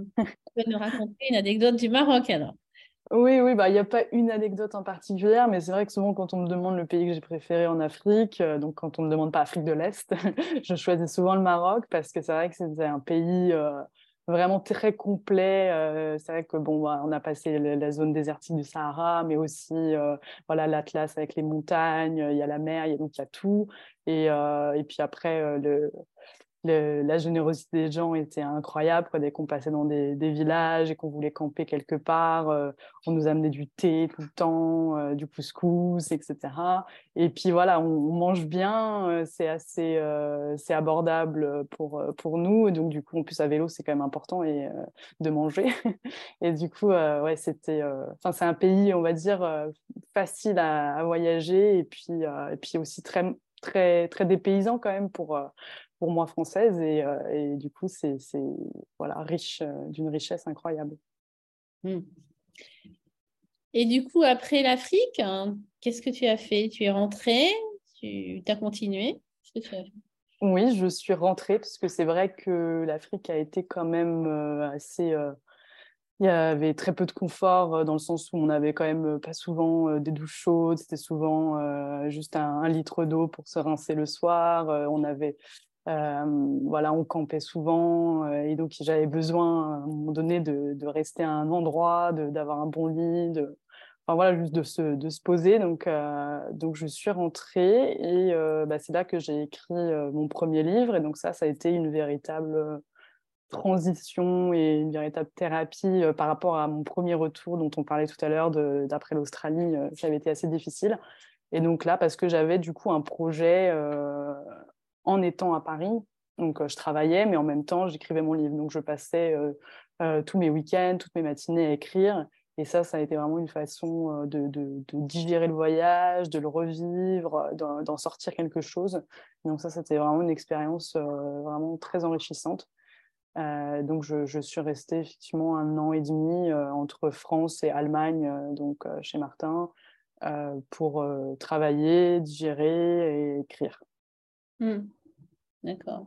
nous raconter une anecdote du Maroc alors. Oui, oui, bah il n'y a pas une anecdote en particulier, mais c'est vrai que souvent quand on me demande le pays que j'ai préféré en Afrique, euh, donc quand on ne me demande pas Afrique de l'Est, [LAUGHS] je choisis souvent le Maroc parce que c'est vrai que c'est un pays euh, vraiment très complet. Euh, c'est vrai que bon, bah, on a passé la zone désertique du Sahara, mais aussi euh, voilà l'Atlas avec les montagnes. Il y a la mer, il y a, donc il y a tout. Et, euh, et puis après le la générosité des gens était incroyable. Dès qu'on passait dans des, villages et qu'on voulait camper quelque part, euh, on nous amenait du thé tout le temps, euh, du couscous, etc. Et puis voilà, on, mange bien, euh, c'est assez abordable pour, nous. donc du coup, en plus à vélo, c'est quand même important et, de manger. [LAUGHS] et du coup, ouais, c'était, enfin c'est un pays, on va dire, facile à, voyager et puis, et puis aussi très très très dépaysant quand même pour pour moi française et, euh, et du coup c'est voilà riche euh, d'une richesse incroyable. Hmm. Et du coup après l'Afrique, hein, qu'est-ce que tu as fait? Tu es rentrée? Tu as continué Oui, je suis rentrée parce que c'est vrai que l'Afrique a été quand même euh, assez il y avait très peu de confort dans le sens où on n'avait quand même pas souvent des douches chaudes, c'était souvent juste un, un litre d'eau pour se rincer le soir. on avait voilà, on campait souvent euh, et donc j'avais besoin à un moment donné de, rester à un endroit, d'avoir un bon lit, de, enfin voilà, juste de se, de se poser. Donc, euh, donc je suis rentrée et bah, c'est là que j'ai écrit mon premier livre et donc ça, ça a été une véritable transition et une véritable thérapie par rapport à mon premier retour dont on parlait tout à l'heure d'après l'Australie, qui avait été assez difficile. Et donc là, parce que j'avais du coup un projet en étant à Paris. Donc, euh, je travaillais, mais en même temps, j'écrivais mon livre. Donc, je passais euh, euh, tous mes week-ends, toutes mes matinées à écrire. Et ça, ça a été vraiment une façon de, digérer le voyage, de le revivre, d'en sortir quelque chose. Donc ça, c'était vraiment une expérience vraiment très enrichissante. donc je, suis restée effectivement un an et demi entre France et Allemagne, donc chez Martin, pour travailler, digérer et écrire. Hmm. D'accord.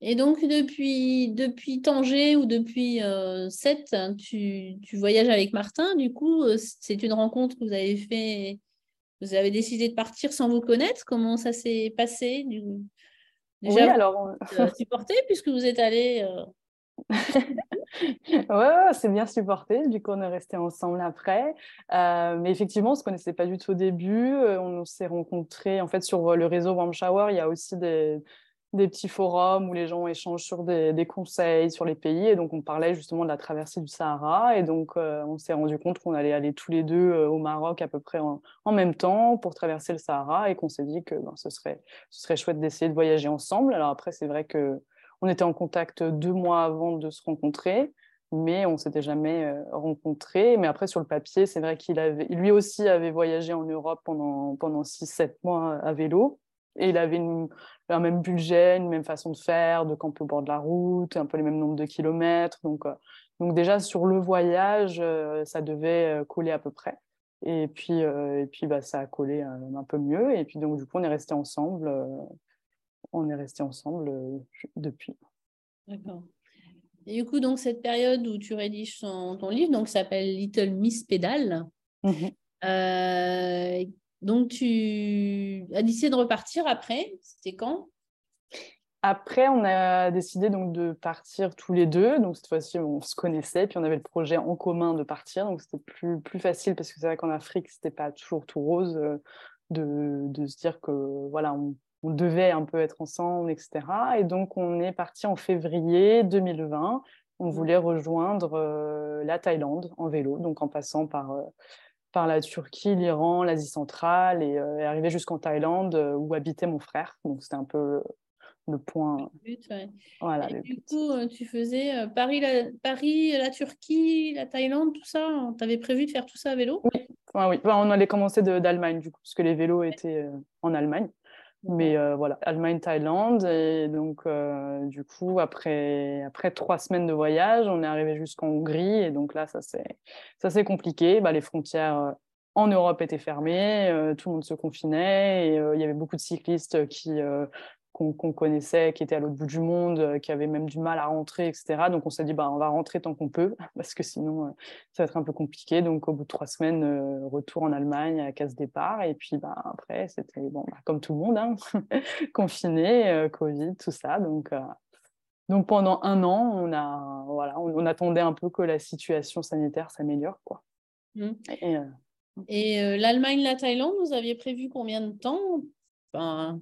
Et donc, depuis, depuis Tanger ou depuis euh, Sète, hein, tu, tu, voyages avec Martin. Du coup, euh, c'est une rencontre que vous avez fait. Vous avez décidé de partir sans vous connaître. Comment ça s'est passé du... Déjà, oui, alors... Euh, supporté puisque vous êtes allé [LAUGHS] ouais, c'est bien supporté. Du coup, on est resté ensemble après. Euh, mais effectivement, on ne se connaissait pas du tout au début. Euh, on s'est rencontrés en fait sur euh, le réseau Warm Shower. Il y a aussi des, des petits forums où les gens échangent sur des, conseils sur les pays. Et donc, on parlait justement de la traversée du Sahara. Et donc, on s'est rendu compte qu'on allait aller tous les deux au Maroc à peu près en, en, même temps pour traverser le Sahara et qu'on s'est dit que ben, ce, serait, ce serait chouette d'essayer de voyager ensemble. Alors après, c'est vrai que on était en contact deux mois avant de se rencontrer, mais on s'était jamais euh, rencontrés. Mais après, sur le papier, c'est vrai qu'il avait, lui aussi avait voyagé en Europe pendant, pendant 6-7 mois à vélo. Et il avait un même budget, une même façon de faire, de camper au bord de la route, un peu les mêmes nombres de kilomètres. Donc, euh, donc déjà, sur le voyage, euh, ça devait coller à peu près. Et puis, et puis bah, ça a collé un peu mieux. Et puis donc, du coup, on est resté ensemble. on est resté ensemble depuis. D'accord. Et du coup, donc, cette période où tu rédiges ton, livre, donc, s'appelle Little Miss Pédale. Mmh donc, tu as décidé de repartir après. C'était quand? Après, on a décidé donc de partir tous les deux. Donc cette fois-ci, on se connaissait, puis on avait le projet en commun de partir. Donc c'était plus, plus facile parce que c'est vrai qu'en Afrique, c'était pas toujours tout rose euh, de, de, se dire que voilà, on, devait un peu être ensemble, etc. Et donc on est parti en février 2020. On mmh. voulait rejoindre euh, la Thaïlande en vélo, donc en passant par euh, par la Turquie, l'Iran, l'Asie centrale et, arriver jusqu'en Thaïlande où habitait mon frère. Donc c'était un peu le point. Voilà, du coup, euh, tu faisais euh, Paris la, Paris, la Turquie, la Thaïlande, tout ça. Tu avais prévu de faire tout ça à vélo? Oui, oui. on allait commencer d'Allemagne, du coup, parce que les vélos étaient euh, en Allemagne. Mais voilà, Allemagne, Thaïlande. Et donc, du coup, après, après trois semaines de voyage, on est arrivé jusqu'en Hongrie. Et donc là, ça s'est compliqué. Bah, les frontières en Europe étaient fermées, tout le monde se confinait. Et il y avait beaucoup de cyclistes qui qu'on connaissait, qui était à l'autre bout du monde, euh, qui avait même du mal à rentrer, etc. Donc on s'est dit, bah, on va rentrer tant qu'on peut, [LAUGHS] parce que sinon, euh, ça va être un peu compliqué. Donc au bout de trois semaines, euh, retour en Allemagne à casse départ. Et puis bah, après, c'était bon, bah, comme tout le monde, hein, [LAUGHS] confiné, Covid, tout ça. Donc, donc pendant un an, on, a, voilà, on, attendait un peu que la situation sanitaire s'améliore. quoi. Mmh. Et, l'Allemagne, la Thaïlande, vous aviez prévu combien de temps? Enfin,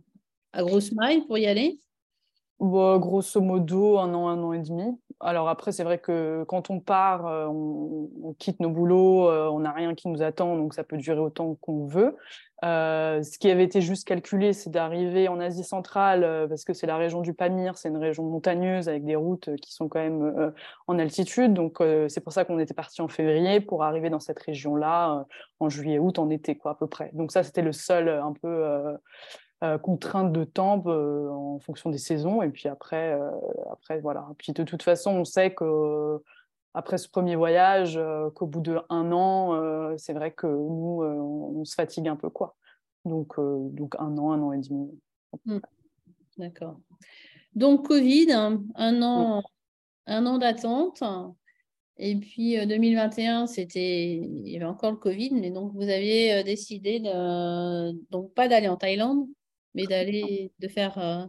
à grosse maille pour y aller? Bah, Grosso modo, un an, un an et demi. Alors après, c'est vrai que quand on part, euh, on, quitte nos boulots, euh, on n'a rien qui nous attend, donc ça peut durer autant qu'on veut. Euh, ce qui avait été juste calculé, c'est d'arriver en Asie centrale, parce que c'est la région du Pamir, c'est une région montagneuse avec des routes qui sont quand même en altitude. Donc c'est pour ça qu'on était parti en février pour arriver dans cette région-là en juillet, août, en été, quoi, à peu près. Donc ça, c'était le seul un peu euh, contrainte de temps euh, en fonction des saisons. Et puis après, euh, après voilà. Puis de toute façon, on sait que après ce premier voyage, qu'au bout de un an, c'est vrai que nous, on, se fatigue un peu, quoi. Donc, donc un an, un an et demi. Mmh. D'accord. Donc Covid, un, an, mmh. un an d'attente. Et puis 2021, c'était, il y avait encore le Covid, mais donc vous aviez décidé de, donc pas d'aller en Thaïlande, mais d'aller, de faire. Euh,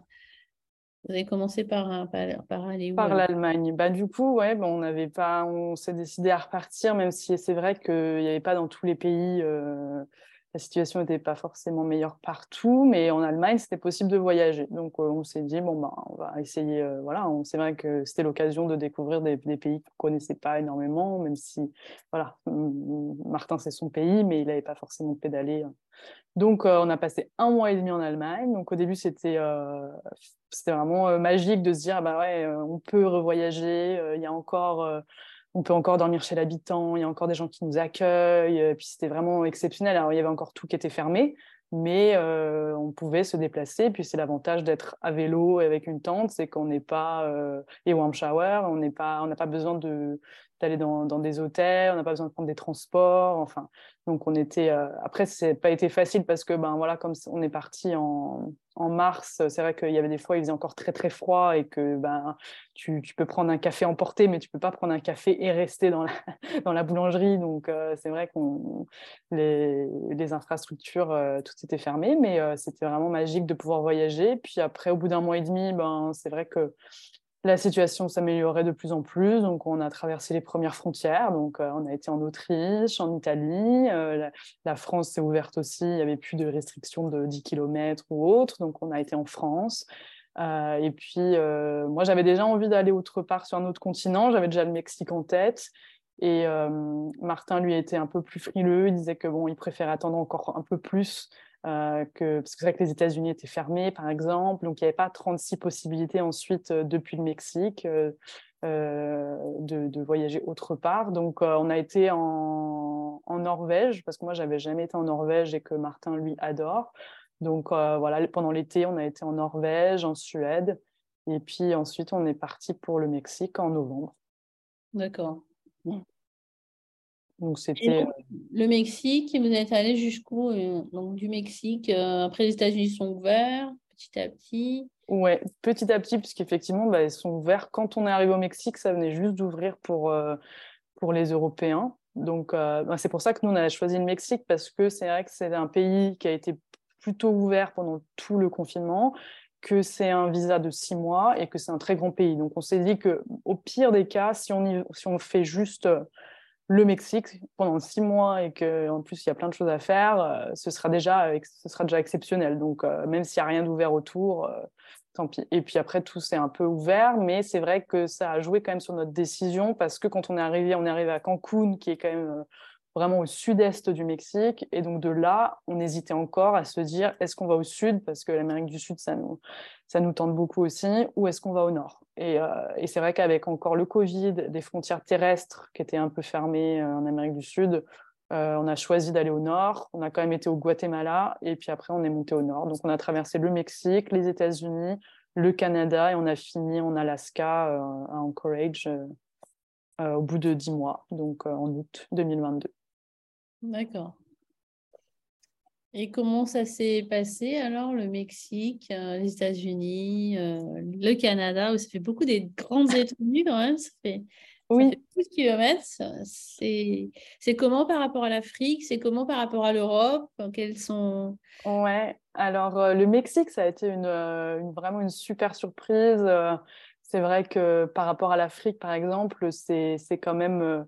vous avez commencé par, par, par aller où Par l'Allemagne. Bah, du coup, ouais, bah, on n'avait pas, on s'est décidé à repartir, même si c'est vrai qu'il n'y avait pas dans tous les pays. Euh, la situation n'était pas forcément meilleure partout, mais en Allemagne, c'était possible de voyager. Donc, euh, on s'est dit, bon, ben, on va essayer. voilà, c'est vrai que c'était l'occasion de découvrir des, pays qu'on ne connaissait pas énormément, même si, voilà, Martin, c'est son pays, mais il n'avait pas forcément pédalé hein. Donc, euh, on a passé un mois et demi en Allemagne. Donc, au début, c'était euh, vraiment euh, magique de se dire, bah ouais, on peut revoyager. Il y a encore, on peut encore dormir chez l'habitant. Il y a encore des gens qui nous accueillent. Et puis, c'était vraiment exceptionnel. Alors, il y avait encore tout qui était fermé, mais on pouvait se déplacer. Puis, c'est l'avantage d'être à vélo avec une tente, c'est qu'on n'est pas et warm shower. On n'est pas, on n'a pas besoin de d'aller dans, des hôtels, on n'a pas besoin de prendre des transports. Enfin, donc on était. Euh, après, c'est pas été facile parce que ben voilà, comme on est parti en, mars, c'est vrai qu'il y avait des fois il faisait encore très très froid et que ben tu, peux prendre un café emporté, mais tu peux pas prendre un café et rester dans la, [LAUGHS] boulangerie. Donc euh, c'est vrai qu'on les, infrastructures euh, tout était fermé, mais c'était vraiment magique de pouvoir voyager. Puis après, au bout d'un mois et demi, ben c'est vrai que la situation s'améliorait de plus en plus. Donc, on a traversé les premières frontières. Donc, euh, on a été en Autriche, en Italie. Euh, la, France s'est ouverte aussi. Il n'y avait plus de restrictions de 10 km ou autre. Donc, on a été en France. Euh, et puis, moi, j'avais déjà envie d'aller autre part sur un autre continent. J'avais déjà le Mexique en tête. Et Martin, lui, était un peu plus frileux. Il disait que bon, il préférait attendre encore un peu plus euh, parce que c'est vrai que les États-Unis étaient fermés, par exemple, donc il n'y avait pas 36 possibilités ensuite euh, depuis le Mexique euh, de, voyager autre part. Donc on a été en, en Norvège, parce que moi j'avais jamais été en Norvège et que Martin lui adore. Donc voilà, pendant l'été, on a été en Norvège, en Suède, et puis ensuite on est parti pour le Mexique en novembre. D'accord. Donc c'était le Mexique, vous êtes allé jusqu'où Donc du Mexique, après les États-Unis sont ouverts petit à petit? Ouais, petit à petit, puisqu'effectivement, bah, ils sont ouverts. Quand on est arrivé au Mexique, ça venait juste d'ouvrir pour, pour les Européens. Donc, bah, c'est pour ça que nous, on a choisi le Mexique, parce que c'est vrai que c'est un pays qui a été plutôt ouvert pendant tout le confinement, que c'est un visa de six mois et que c'est un très grand pays. Donc on s'est dit que au pire des cas, si on, si on fait juste euh, le Mexique pendant six mois et qu'en plus il y a plein de choses à faire, euh, ce sera déjà, ce sera déjà exceptionnel. Donc euh, même s'il n'y a rien d'ouvert autour, tant pis. Et puis après, tout s'est un peu ouvert, mais c'est vrai que ça a joué quand même sur notre décision parce que quand on est arrivé, on est arrivé à Cancun, qui est quand même vraiment au sud-est du Mexique. Et donc de là, on hésitait encore à se dire, est-ce qu'on va au sud? Parce que l'Amérique du Sud, ça nous, ça nous tente beaucoup aussi, ou est-ce qu'on va au nord? Et, euh, et c'est vrai qu'avec encore le Covid, des frontières terrestres qui étaient un peu fermées euh, en Amérique du Sud, euh, on a choisi d'aller au nord. On a quand même été au Guatemala, et puis après, on est monté au nord. Donc on a traversé le Mexique, les États-Unis, le Canada, et on a fini en Alaska, à Anchorage. au bout de dix mois, donc en août 2022. D'accord. Et comment ça s'est passé alors, le Mexique, euh, les États-Unis, euh, le Canada, ça fait beaucoup des grandes [LAUGHS] étendues quand même, ça fait, oui. beaucoup de kilomètres. C'est comment par rapport à l'Afrique? C'est comment par rapport à l'Europe? Quels sont... Ouais, alors euh, le Mexique, ça a été une, vraiment une super surprise. c'est vrai que par rapport à l'Afrique, par exemple, c'est quand même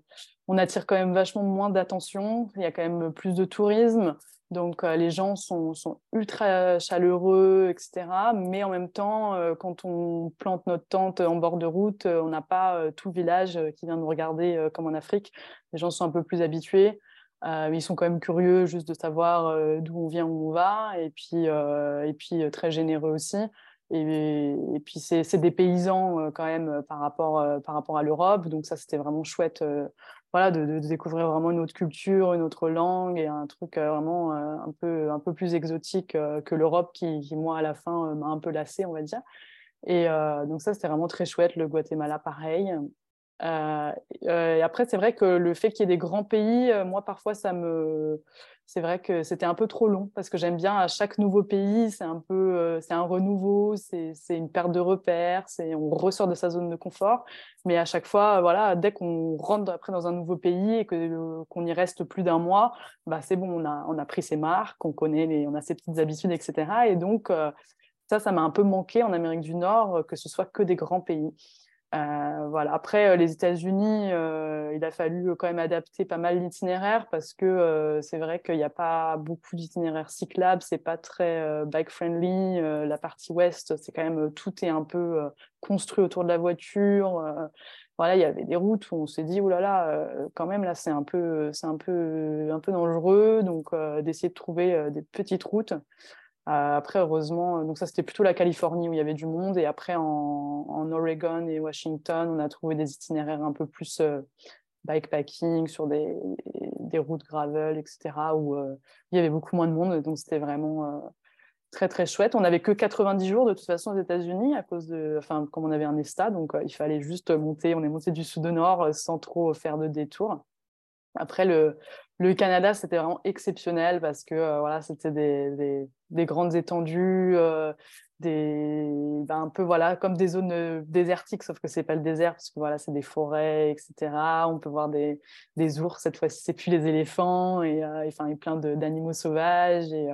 on attire quand même vachement moins d'attention. Il y a quand même plus de tourisme. Donc, euh, les gens sont, ultra chaleureux, etc. Mais en même temps, euh, quand on plante notre tente en bord de route, euh, on n'a pas tout le village qui vient nous regarder comme en Afrique. Les gens sont un peu plus habitués. ils sont quand même curieux juste de savoir d'où on vient, où on va. Et puis, et puis très généreux aussi. Et, et puis, c'est des paysans quand même par rapport, par rapport à l'Europe. Donc, ça, c'était vraiment chouette voilà, de, découvrir vraiment une autre culture, une autre langue et un truc euh, vraiment euh, un, peu, un peu plus exotique euh, que l'Europe qui, qui, moi, à la fin, m'a un peu lassé, on va dire. Et donc ça, c'était vraiment très chouette. Le Guatemala, pareil. Et après, c'est vrai que le fait qu'il y ait des grands pays, moi, parfois, ça me c'est vrai que c'était un peu trop long parce que j'aime bien à chaque nouveau pays, c'est un peu, euh, c'est un renouveau, c'est une perte de repères, on ressort de sa zone de confort. Mais à chaque fois, voilà, dès qu'on rentre après dans un nouveau pays et que qu'on y reste plus d'un mois, bah c'est bon, on a on a pris ses marques, on connaît on a ses petites habitudes, etc. Et donc euh, ça, ça m'a un peu manqué en Amérique du Nord que ce soit que des grands pays. Euh, voilà. Après, euh, les États-Unis, euh, il a fallu quand même adapter pas mal l'itinéraire parce que c'est vrai qu'il n'y a pas beaucoup d'itinéraires cyclables, c'est pas très bike friendly. la partie ouest, c'est quand même tout est un peu construit autour de la voiture. voilà, il y avait des routes où on s'est dit, oh là là, quand même là, c'est un peu, c'est un peu, un peu dangereux. Donc, d'essayer de trouver des petites routes. Euh, après, heureusement, donc ça c'était plutôt la Californie où il y avait du monde. Et après, en, Oregon et Washington, on a trouvé des itinéraires un peu plus euh, bikepacking sur des, routes gravel, etc., où euh, il y avait beaucoup moins de monde. Donc c'était vraiment très très chouette. On n'avait que 90 jours de toute façon aux États-Unis à cause de, enfin, comme on avait un ESTA, donc il fallait juste monter. On est monté du sud au nord sans trop faire de détours. Après, le, Canada, c'était vraiment exceptionnel parce que euh, voilà, c'était des, des, grandes étendues, euh, des, ben, un peu voilà, comme des zones euh, désertiques, sauf que c'est pas le désert parce que voilà, c'est des forêts, etc. On peut voir des, ours, cette fois-ci, c'est plus les éléphants, et, il y a plein d'animaux sauvages. Et,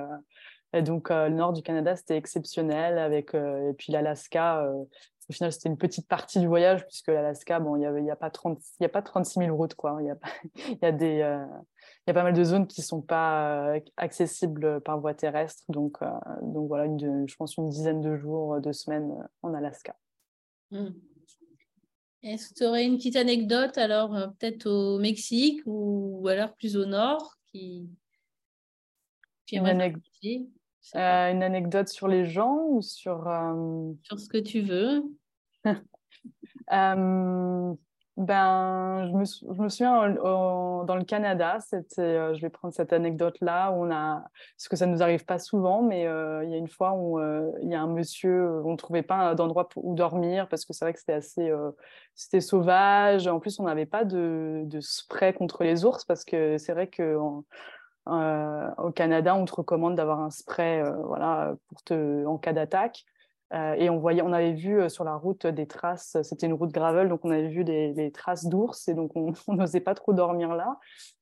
et donc, le nord du Canada, c'était exceptionnel. Avec, et puis l'Alaska, au final, c'était une petite partie du voyage, puisque l'Alaska, bon, il n'y a, y a, pas 30, y a pas 36 000 routes. Quoi. Il, y a, [LAUGHS] y, a des, euh, y a pas mal de zones qui ne sont pas euh, accessibles par voie terrestre. Donc, euh, donc voilà, une, je pense une dizaine de jours, deux semaines en Alaska. Hmm. Est-ce que tu aurais une petite anecdote, alors peut-être au Mexique ou, alors plus au nord qui... une, anecdote, une anecdote sur les gens ou sur... Sur ce que tu veux. [LAUGHS] Euh, ben, je me, je me souviens dans le Canada, c'était, euh, je vais prendre cette anecdote-là, où on a, parce que ça ne nous arrive pas souvent, mais euh, il y a une fois où euh, il y a un monsieur, on ne trouvait pas d'endroit où dormir, parce que c'est vrai que c'était assez, c'était sauvage. En plus, on n'avait pas de, de, spray contre les ours, parce que c'est vrai qu'au Canada, on te recommande d'avoir un spray, voilà, pour te, en cas d'attaque. Euh, et on, voyait, on avait vu euh, sur la route des traces, c'était une route gravel, donc on avait vu des, traces d'ours, et donc [LAUGHS] on n'osait pas trop dormir là.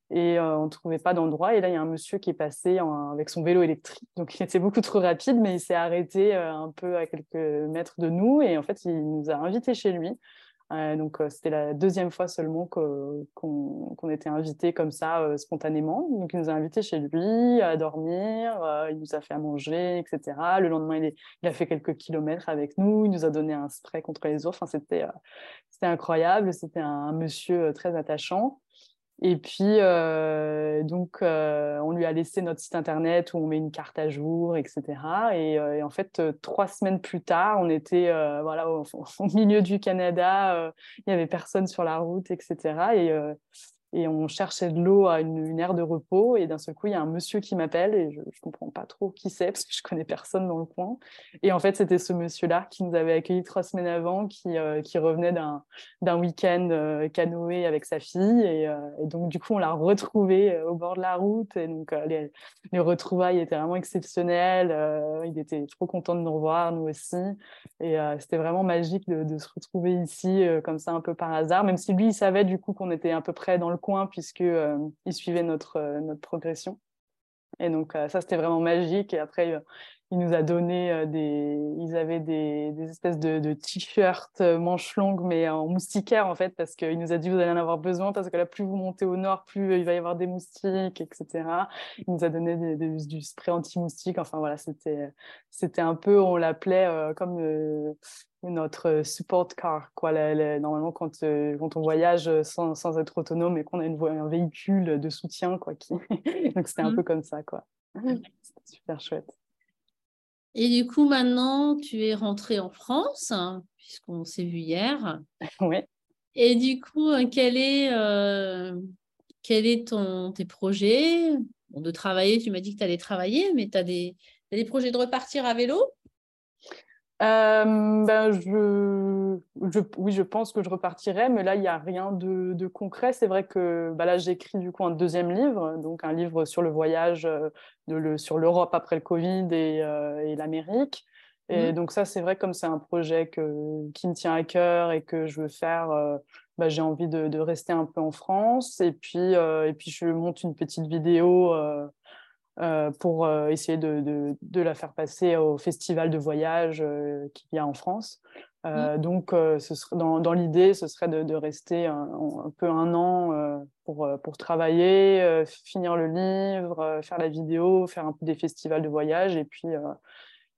Et euh, on ne trouvait pas d'endroit. Et là, il y a un monsieur qui est passé avec son vélo électrique. Donc, il était beaucoup trop rapide, mais il s'est arrêté un peu à quelques mètres de nous. Et en fait, il nous a invités chez lui. Euh, donc, euh, c'était la deuxième fois seulement qu'on était invité comme ça euh, spontanément. Donc, il nous a invités chez lui à dormir, il nous a fait à manger, etc. Le lendemain, il, a fait quelques kilomètres avec nous, il nous a donné un spray contre les ours. Enfin, c'était incroyable, c'était un, monsieur très attachant. Et puis, euh, donc, euh, on lui a laissé notre site internet où on met une carte à jour, etc. Et, euh, en fait, trois semaines plus tard, on était voilà, [LAUGHS] au, milieu du Canada, il n'y avait personne sur la route, etc. Et et on cherchait de l'eau à une, aire de repos et d'un seul coup il y a un monsieur qui m'appelle et je, ne comprends pas trop qui c'est parce que je connais personne dans le coin. Et en fait c'était ce monsieur là qui nous avait accueillis trois semaines avant qui, euh, qui revenait d'un week-end euh, canoë avec sa fille et, euh, donc du coup on l'a retrouvé au bord de la route et donc les, les, retrouvailles étaient vraiment exceptionnelles il était trop content de nous revoir nous aussi. Et c'était vraiment magique de, de, se retrouver ici comme ça un peu par hasard même si lui il savait du coup qu'on était à peu près dans le coin puisque euh, ils suivaient notre, euh, notre progression. Et donc euh, ça, c'était vraiment magique. Et après, il nous a donné des... Ils avaient des, des espèces de, de t-shirts manches longues, mais en moustiquaire, en fait, parce qu'il nous a dit, vous allez en avoir besoin, parce que là, plus vous montez au nord, plus il va y avoir des moustiques, etc. Il nous a donné du spray anti-moustique. Enfin, voilà, c'était c'était un peu, on l'appelait comme notre support car. Quoi. normalement, quand, euh, quand on voyage sans, sans être autonome et qu'on a une, un véhicule de soutien, quoi, qui... [LAUGHS] donc c'était un mmh. peu comme ça. quoi. C'était super chouette. Et du coup, maintenant, tu es rentrée en France, hein, puisqu'on s'est vu hier. [LAUGHS] oui. Et du coup, euh, quel est, euh, quel est ton, tes projets? De travailler, tu m'as dit que tu allais travailler, mais tu as des projets de repartir à vélo? Euh, ben je, je, oui, je pense que je repartirai, mais là, il n'y a rien de, de concret. C'est vrai que bah là, j'écris du coup un deuxième livre, donc un livre sur le voyage, euh, de le, sur l'Europe après le Covid et, euh, et l'Amérique. Et mmh. donc ça, c'est vrai, comme c'est un projet que, qui me tient à cœur et que je veux faire, bah, j'ai envie de, de, rester un peu en France. Et puis, et puis je monte une petite vidéo pour euh, essayer de, de, de, la faire passer au festival de voyage euh, qu'il y a en France. Mmh. Donc, ce serait, dans, dans l'idée, ce serait de, de rester un, un, peu un an pour, pour travailler, finir le livre, faire la vidéo, faire un peu des festivals de voyage et puis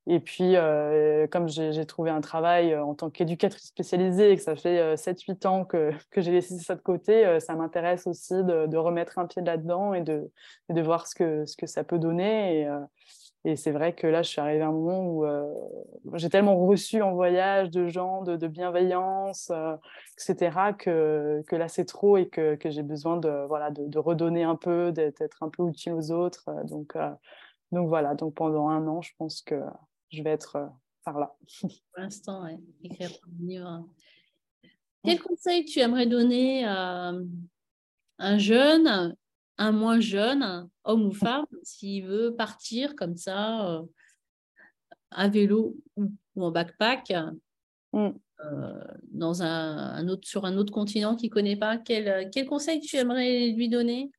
et puis, euh, comme j'ai trouvé un travail euh, en tant qu'éducatrice spécialisée et que ça fait 7-8 euh, ans que, que j'ai laissé ça de côté, ça m'intéresse aussi de, de, remettre un pied là-dedans et de, de voir ce que, ce que ça peut donner. Et, et c'est vrai que là, je suis arrivée à un moment où j'ai tellement reçu en voyage de gens, de, de bienveillance, etc., que, que là, c'est trop et que, que j'ai besoin de, voilà, de, de, redonner un peu, d'être un peu utile aux autres. Donc, donc voilà, donc pendant un an, je pense que je vais être euh, par là. [LAUGHS] Pour l'instant, ouais. écrire ton livre. Quel conseil tu aimerais donner à un jeune, un moins jeune, homme ou femme, s'il veut partir comme ça, euh, à vélo ou, en backpack, mm. euh, dans un, autre, sur un autre continent qu'il ne connaît pas? Quel, quel conseil tu aimerais lui donner?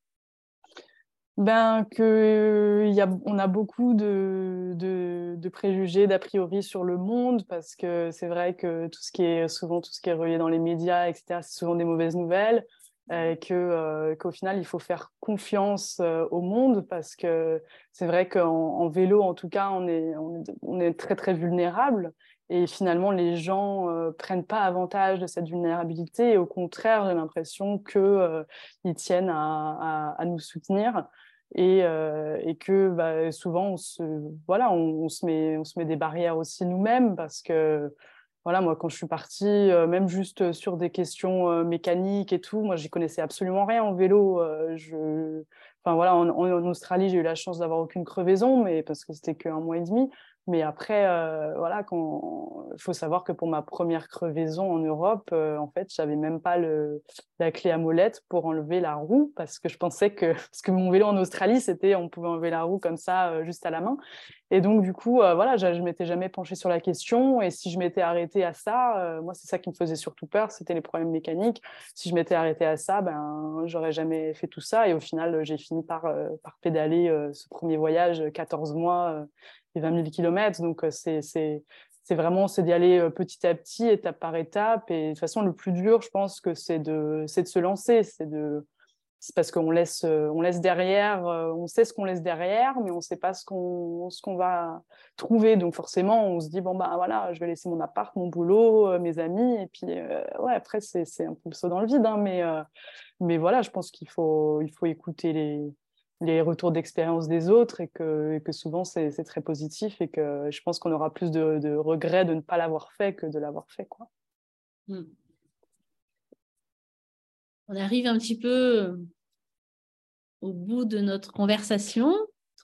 Ben, que y a, on a beaucoup de, de, préjugés, d'a priori sur le monde, parce que c'est vrai que tout ce qui est souvent tout ce qui est relié dans les médias, etc., c'est souvent des mauvaises nouvelles, et que euh, qu'au final il faut faire confiance euh, au monde, parce que c'est vrai qu'en en vélo, en tout cas, on est, on est, très très vulnérable. Et finalement, les gens euh, prennent pas avantage de cette vulnérabilité. Et au contraire, j'ai l'impression qu'ils ils tiennent à, à, à, nous soutenir et, euh, et que bah, souvent on se voilà on, se met on se met des barrières aussi nous-mêmes parce que voilà, moi, quand je suis partie, même juste sur des questions mécaniques et tout, moi, j'y connaissais absolument rien en vélo. Enfin, voilà, en, en Australie, j'ai eu la chance d'avoir aucune crevaison, mais parce que c'était qu'un mois et demi. Mais après, euh, voilà, il faut savoir que pour ma première crevaison en Europe, euh, en fait, j'avais même pas le, la clé à molette pour enlever la roue parce que je pensais que, [LAUGHS] parce que mon vélo en Australie, c'était, on pouvait enlever la roue comme ça, euh, juste à la main. Et donc, du coup, voilà, je, ne m'étais jamais penchée sur la question. Et si je m'étais arrêtée à ça, moi, c'est ça qui me faisait surtout peur, c'était les problèmes mécaniques. Si je m'étais arrêtée à ça, ben, j'aurais jamais fait tout ça. Et au final, j'ai fini par, par pédaler ce premier voyage, 14 mois 20 000 km. Donc, euh, c'est vraiment d'y aller euh, petit à petit, étape par étape. Et de toute façon, le plus dur, je pense que c'est de, de se lancer. C'est parce qu'on laisse, euh, on laisse derrière, on sait ce qu'on laisse derrière, mais on ne sait pas ce qu'on qu'on va trouver. Donc forcément, on se dit, bon, bah voilà, je vais laisser mon appart, mon boulot, mes amis. Et puis, ouais, après, c'est un peu le saut dans le vide. Hein, mais, mais voilà, je pense qu'il faut, il faut écouter les, les retours d'expérience des autres et que, que souvent c'est très positif et que je pense qu'on aura plus de, regrets de ne pas l'avoir fait que de l'avoir fait. Quoi. Hmm. On arrive un petit peu euh, au bout de notre conversation.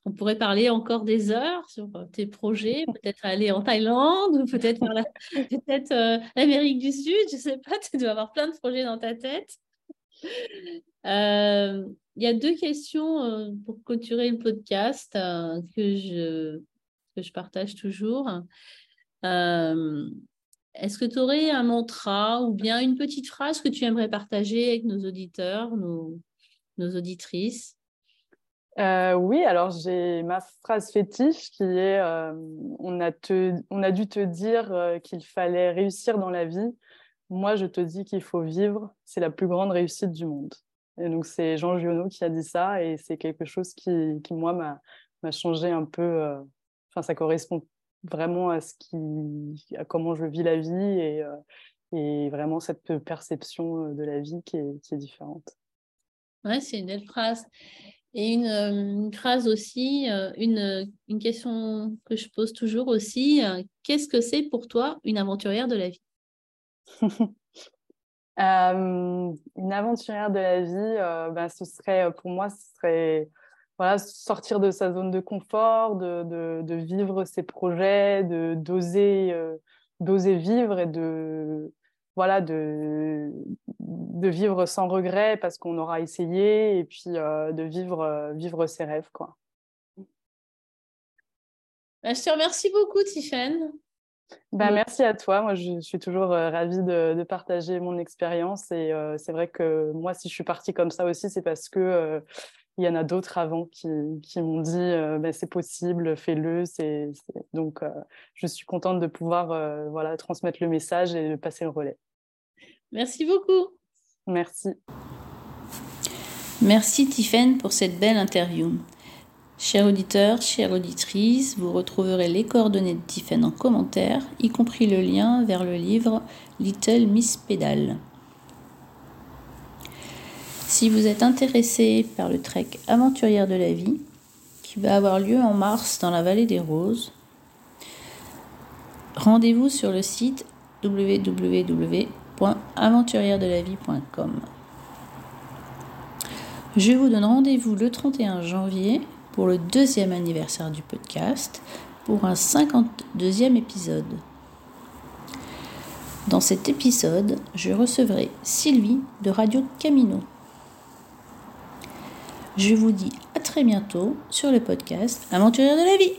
On pourrait parler encore des heures sur euh, tes projets, [LAUGHS] peut-être aller en Thaïlande ou peut-être [LAUGHS] peut-être euh, l'Amérique du Sud, je ne sais pas, tu dois avoir plein de projets dans ta tête. Euh, il y a deux questions euh, pour clôturer le podcast euh, que, je, que je partage toujours. Est-ce que tu aurais un mantra ou bien une petite phrase que tu aimerais partager avec nos auditeurs, nos, nos auditrices? Oui, alors j'ai ma phrase fétiche qui est on, a te, on a dû te dire qu'il fallait réussir dans la vie. Moi, je te dis qu'il faut vivre. C'est la plus grande réussite du monde. Et donc, c'est Jean Giono qui a dit ça, et c'est quelque chose qui, qui moi, m'a changé un peu. Euh, enfin, ça correspond vraiment à, ce qui, à comment je vis la vie et, euh, et vraiment cette perception euh, de la vie qui est, qui est différente. Ouais, c'est une belle phrase. Et une, une phrase aussi, une, une, question que je pose toujours aussi, qu'est-ce que c'est pour toi une aventurière de la vie? [LAUGHS] Euh, une aventurière de la vie, euh, ben, ce serait pour moi, ce serait voilà, sortir de sa zone de confort, de, de, vivre ses projets, de d'oser euh, d'oser vivre et de voilà de, de vivre sans regret parce qu'on aura essayé et puis de vivre vivre ses rêves quoi. Ben, je te remercie beaucoup, Tiffany. Bah, merci à toi. Moi, je suis toujours euh, ravie de, partager mon expérience. Et euh, c'est vrai que moi, si je suis partie comme ça aussi, c'est parce que euh, il y en a d'autres avant qui, qui m'ont dit bah, c'est possible, fais-le. C'est, Donc, je suis contente de pouvoir voilà, transmettre le message et de passer le relais. Merci beaucoup. Merci. Merci Tiffaine pour cette belle interview. Chers auditeurs, chères auditrices, vous retrouverez les coordonnées de Tiffen en commentaire, y compris le lien vers le livre Little Miss Pedal. Si vous êtes intéressé par le trek Aventurière de la vie, qui va avoir lieu en mars dans la vallée des Roses, rendez-vous sur le site www.aventurièredelavie.com. Je vous donne rendez-vous le 31 janvier pour le deuxième anniversaire du podcast, pour un 52e épisode. Dans cet épisode, je recevrai Sylvie de Radio Camino. Je vous dis à très bientôt sur le podcast Aventurière de la vie.